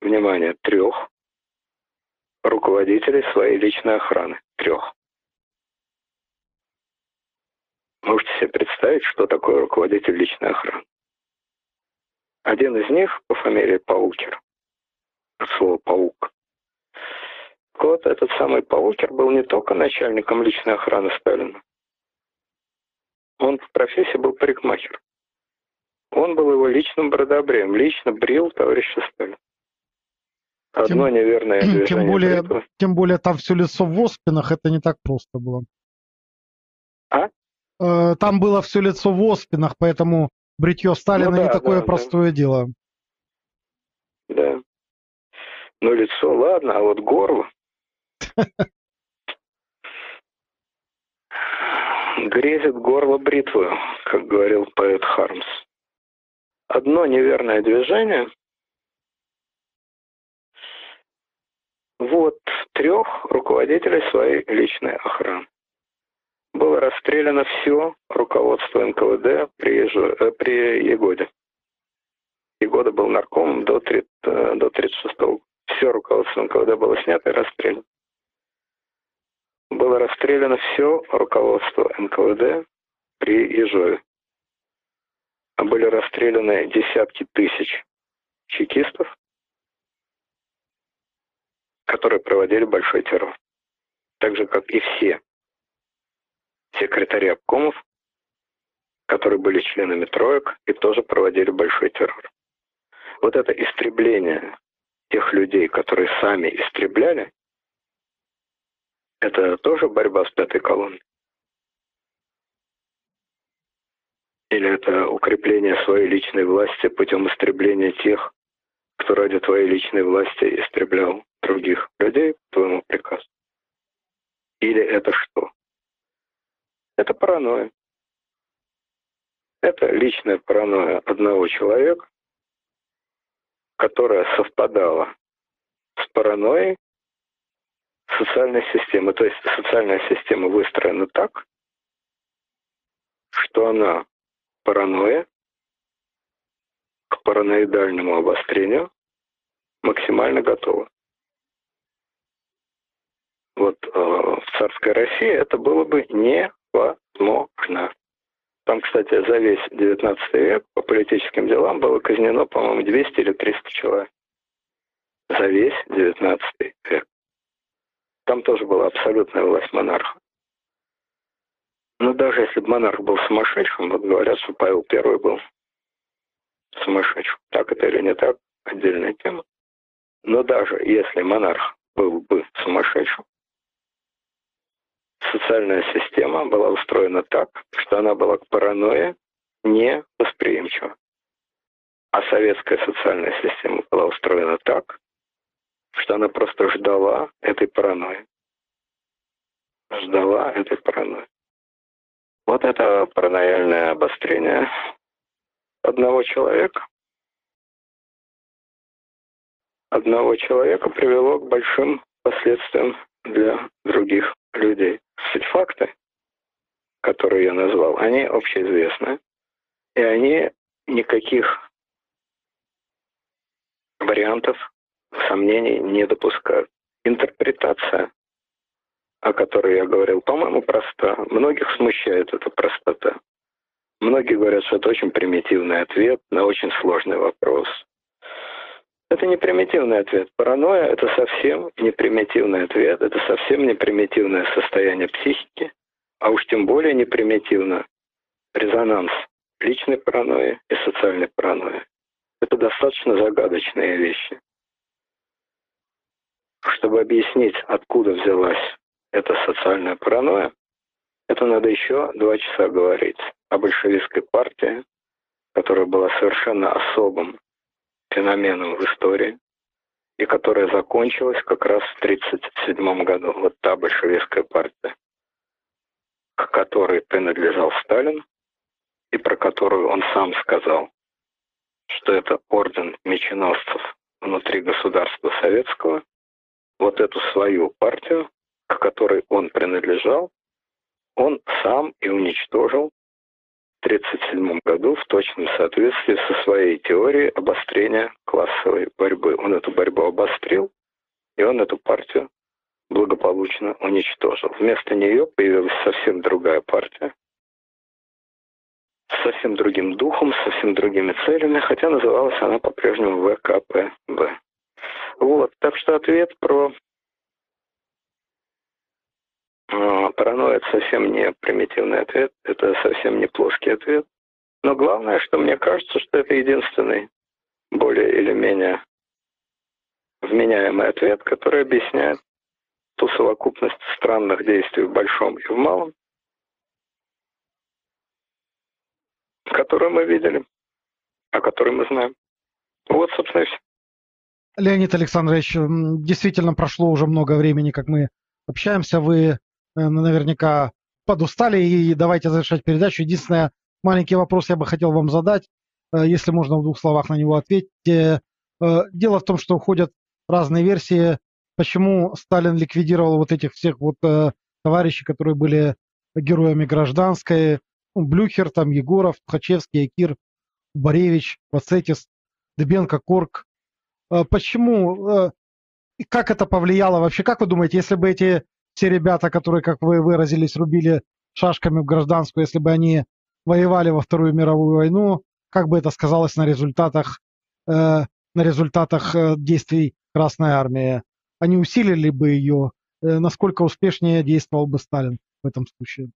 внимание, трех руководителей своей личной охраны. Трех. Можете себе представить, что такое руководитель личной охраны? Один из них по фамилии Паукер, от слова «паук». Вот этот самый Паукер был не только начальником личной охраны Сталина, он в профессии был парикмахер. Он был его личным бродобреем, лично брил товарища Сталина. Одно тем, неверное движение. Тем более, тем более там все лицо в оспинах, это не так просто было. А? Э, там было все лицо в оспинах, поэтому бритье Сталина ну, да, не такое да, простое да. дело. Да. Ну, лицо, ладно, а вот горло. Грезит горло бритвы, как говорил поэт Хармс. Одно неверное движение Вот трех руководителей своей личной охраны. Было расстреляно все руководство НКВД при, э, при Егоде. Егода был наркомом до, 30, э, до 36-го. Все руководство НКВД было снято и расстреляно. Было расстреляно все руководство НКВД при Ежове. Были расстреляны десятки тысяч чекистов, которые проводили большой террор. Так же, как и все секретари обкомов, которые были членами троек и тоже проводили большой террор. Вот это истребление тех людей, которые сами истребляли, это тоже борьба с пятой колонной? Или это укрепление своей личной власти путем истребления тех, кто ради твоей личной власти истреблял других людей по твоему приказу? Или это что? Это паранойя. Это личная паранойя одного человека, которая совпадала с паранойей социальной системы. То есть социальная система выстроена так, что она паранойя к параноидальному обострению максимально готова. Вот э, в царской России это было бы невозможно. Там, кстати, за весь 19 век по политическим делам было казнено, по-моему, 200 или 300 человек. За весь 19 век. Там тоже была абсолютная власть монарха. Но даже если бы монарх был сумасшедшим, вот говорят, что Павел I был сумасшедшим. Так это или не так, отдельная тема. Но даже если монарх был бы сумасшедшим, социальная система была устроена так, что она была к паранойе не восприимчива. А советская социальная система была устроена так, что она просто ждала этой паранойи. Ждала этой паранойи. Вот это паранояльное обострение одного человека, одного человека привело к большим последствиям для других людей. Суть факты, которые я назвал, они общеизвестны, и они никаких вариантов, сомнений не допускают. Интерпретация, о которой я говорил, по-моему, проста. Многих смущает эта простота. Многие говорят, что это очень примитивный ответ на очень сложный вопрос. Это не примитивный ответ. Паранойя – это совсем не примитивный ответ, это совсем не примитивное состояние психики, а уж тем более не примитивно резонанс личной паранойи и социальной паранойи. Это достаточно загадочные вещи. Чтобы объяснить, откуда взялась эта социальная паранойя, это надо еще два часа говорить о большевистской партии, которая была совершенно особым феноменом в истории, и которая закончилась как раз в 1937 году. Вот та большевистская партия, к которой принадлежал Сталин, и про которую он сам сказал, что это орден меченосцев внутри государства советского, вот эту свою партию, к которой он принадлежал, он сам и уничтожил в 1937 году в точном соответствии со своей теорией обострения классовой борьбы. Он эту борьбу обострил, и он эту партию благополучно уничтожил. Вместо нее появилась совсем другая партия, с совсем другим духом, с совсем другими целями, хотя называлась она по-прежнему ВКПБ. Вот, так что ответ про паранойя это совсем не примитивный ответ, это совсем не плоский ответ. Но главное, что мне кажется, что это единственный более или менее вменяемый ответ, который объясняет ту совокупность странных действий в большом и в малом, которую мы видели, о которой мы знаем. Вот, собственно, и все. Леонид Александрович, действительно прошло уже много времени, как мы общаемся. Вы наверняка подустали, и давайте завершать передачу. Единственное, маленький вопрос я бы хотел вам задать, э, если можно в двух словах на него ответить. Э, дело в том, что уходят разные версии, почему Сталин ликвидировал вот этих всех вот товарищей, которые были героями гражданской, ну, Блюхер, там Егоров, Ткачевский, Якир, Боревич, Вацетис, Дебенко, Корк. Почему, э, как это повлияло вообще? Как вы думаете, если бы эти все ребята, которые, как вы выразились, рубили шашками в гражданскую, если бы они воевали во Вторую мировую войну, как бы это сказалось на результатах, э, на результатах э, действий Красной Армии? Они усилили бы ее? Насколько успешнее действовал бы Сталин в этом случае?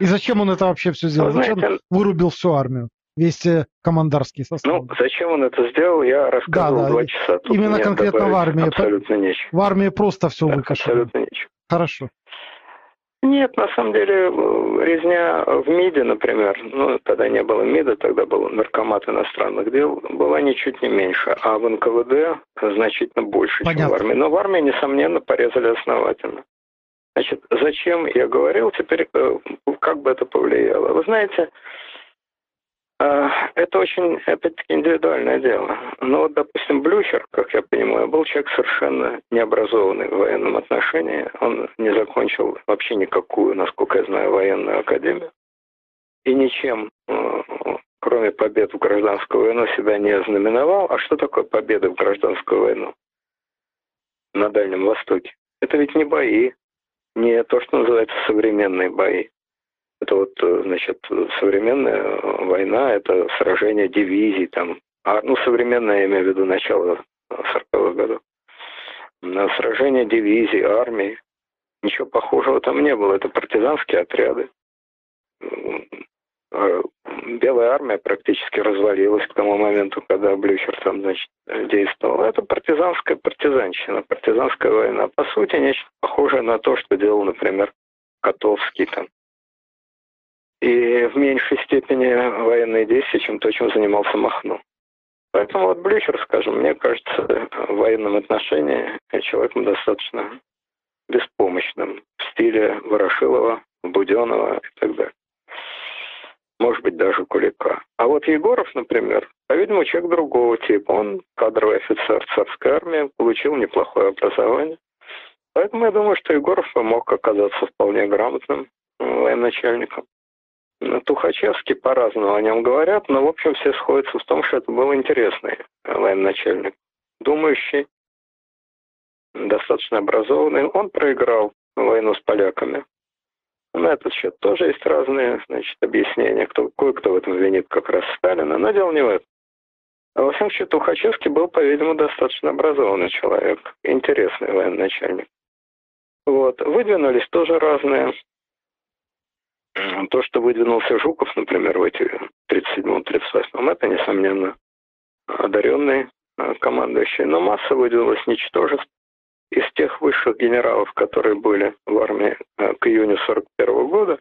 И зачем он это вообще все сделал? Зачем вырубил всю армию? Весь э, командарский состав. Ну, зачем он это сделал, я рассказывал да, да. два часа. Тут Именно конкретно в армии. Абсолютно нечего. В армии просто все да, выкашено. Абсолютно нечего. Хорошо. Нет, на самом деле, э, резня в МИДе, например, ну, тогда не было МИДа, тогда был наркомат иностранных дел, была ничуть не меньше, а в НКВД значительно больше, Понятно. чем в армии. Но в армии, несомненно, порезали основательно. Значит, зачем я говорил, теперь э, как бы это повлияло? Вы знаете, это очень, опять-таки, индивидуальное дело. Но вот, допустим, Блюхер, как я понимаю, был человек совершенно необразованный в военном отношении. Он не закончил вообще никакую, насколько я знаю, военную академию. И ничем, э, кроме побед в гражданскую войну, себя не знаменовал. А что такое победы в гражданскую войну на Дальнем Востоке? Это ведь не бои, не то, что называется современные бои. Это вот, э, значит, современная война, это сражение дивизий, там, а, ну, современное, я имею в виду начало 40-х годов. Сражение дивизий, армии, ничего похожего там не было. Это партизанские отряды. А, Белая армия практически развалилась к тому моменту, когда Блюхер там, значит, действовал. Это партизанская партизанщина, партизанская война. По сути, нечто похожее на то, что делал, например, Котовский там. И в меньшей степени военные действия, чем то, чем занимался Махно. Поэтому вот Блюхер, скажем, мне кажется, в военном отношении человеком достаточно беспомощным в стиле Ворошилова, Буденова и так далее может быть, даже Кулика. А вот Егоров, например, по-видимому, человек другого типа. Он кадровый офицер царской армии, получил неплохое образование. Поэтому я думаю, что Егоров мог оказаться вполне грамотным военачальником. Тухачевский по-разному о нем говорят, но, в общем, все сходятся в том, что это был интересный военачальник, думающий, достаточно образованный. Он проиграл войну с поляками. На этот счет тоже есть разные значит, объяснения. Кто, кое-кто в этом винит как раз Сталина, но дело не в этом. А во всем счету Тухачевский был, по-видимому, достаточно образованный человек, интересный военачальник. Вот. Выдвинулись тоже разные. То, что выдвинулся Жуков, например, в эти 37-38, это, несомненно, одаренный э, командующий. Но масса выдвинулась ничтожеств из тех высших генералов, которые были в армии э, к июню 41 года,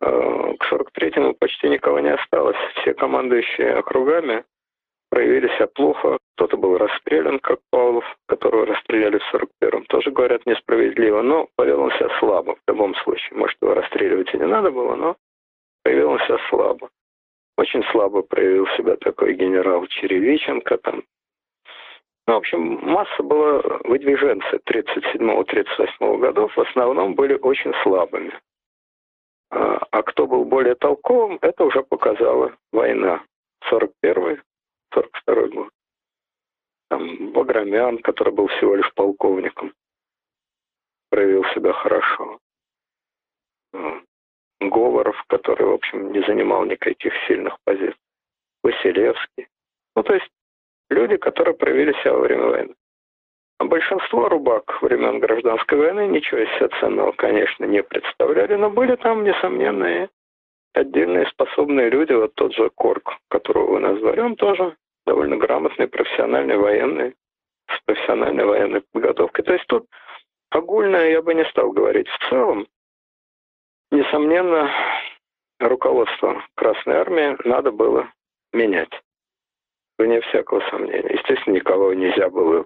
э, к 43-му почти никого не осталось. Все командующие округами проявили себя плохо. Кто-то был расстрелян, как Павлов, которого расстреляли в 41-м. Тоже, говорят, несправедливо, но повел он себя слабо в любом случае. Может, его расстреливать и не надо было, но проявил он себя слабо. Очень слабо проявил себя такой генерал Черевиченко, там, ну, в общем, масса была выдвиженцы 37-38 годов, в основном были очень слабыми. А, а кто был более толковым, это уже показала война. 41-й, 42-й год. Там Баграмян, который был всего лишь полковником, проявил себя хорошо. Говоров, который, в общем, не занимал никаких сильных позиций. Василевский. Ну, то есть люди, которые проявили себя во время войны. А большинство рубак времен гражданской войны ничего из себя ценного, конечно, не представляли, но были там, несомненные отдельные способные люди, вот тот же Корк, которого вы назвали, он тоже довольно грамотный, профессиональный военный, с профессиональной военной подготовкой. То есть тут огульное я бы не стал говорить. В целом, несомненно, руководство Красной Армии надо было менять. Вне всякого сомнения. Естественно, никого нельзя было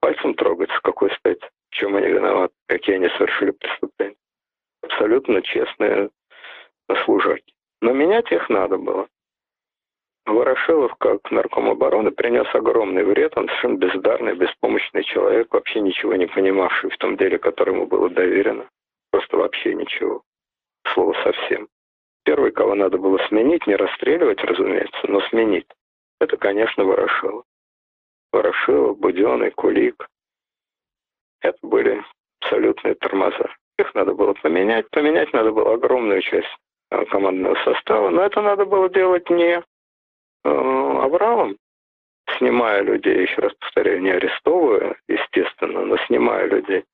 пальцем трогать, с какой стати, в чем они виноваты, какие они совершили преступления. Абсолютно честные служаки. Но менять их надо было. Ворошилов, как нарком обороны, принес огромный вред. Он совершенно бездарный, беспомощный человек, вообще ничего не понимавший в том деле, которое ему было доверено. Просто вообще ничего. Слово совсем. Первый, кого надо было сменить, не расстреливать, разумеется, но сменить, это, конечно, Ворошилов. Ворошилов, Буденный, Кулик. Это были абсолютные тормоза. Их надо было поменять. Поменять надо было огромную часть командного состава, но это надо было делать не э, Авраамом, снимая людей, еще раз повторяю, не арестовывая, естественно, но снимая людей.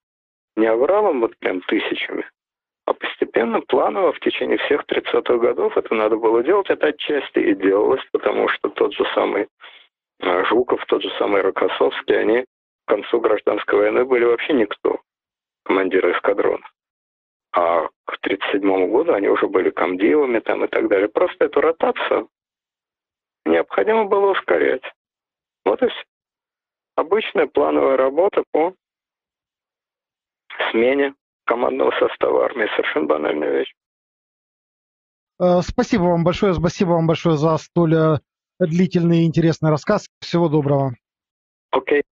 Не Авраамом вот прям тысячами, а постепенно, планово, в течение всех 30-х годов это надо было делать. Это отчасти и делалось, потому что тот же самый а, Жуков, тот же самый Рокоссовский, они к концу гражданской войны были вообще никто, командиры эскадрона. А к 1937 году они уже были комдивами там и так далее. Просто эту ротацию необходимо было ускорять. Вот и все. Обычная плановая работа по смене командного состава армии. Совершенно банальная вещь. Э, спасибо вам большое, спасибо вам большое за столь э, длительный и интересный рассказ. Всего доброго. Окей. Okay.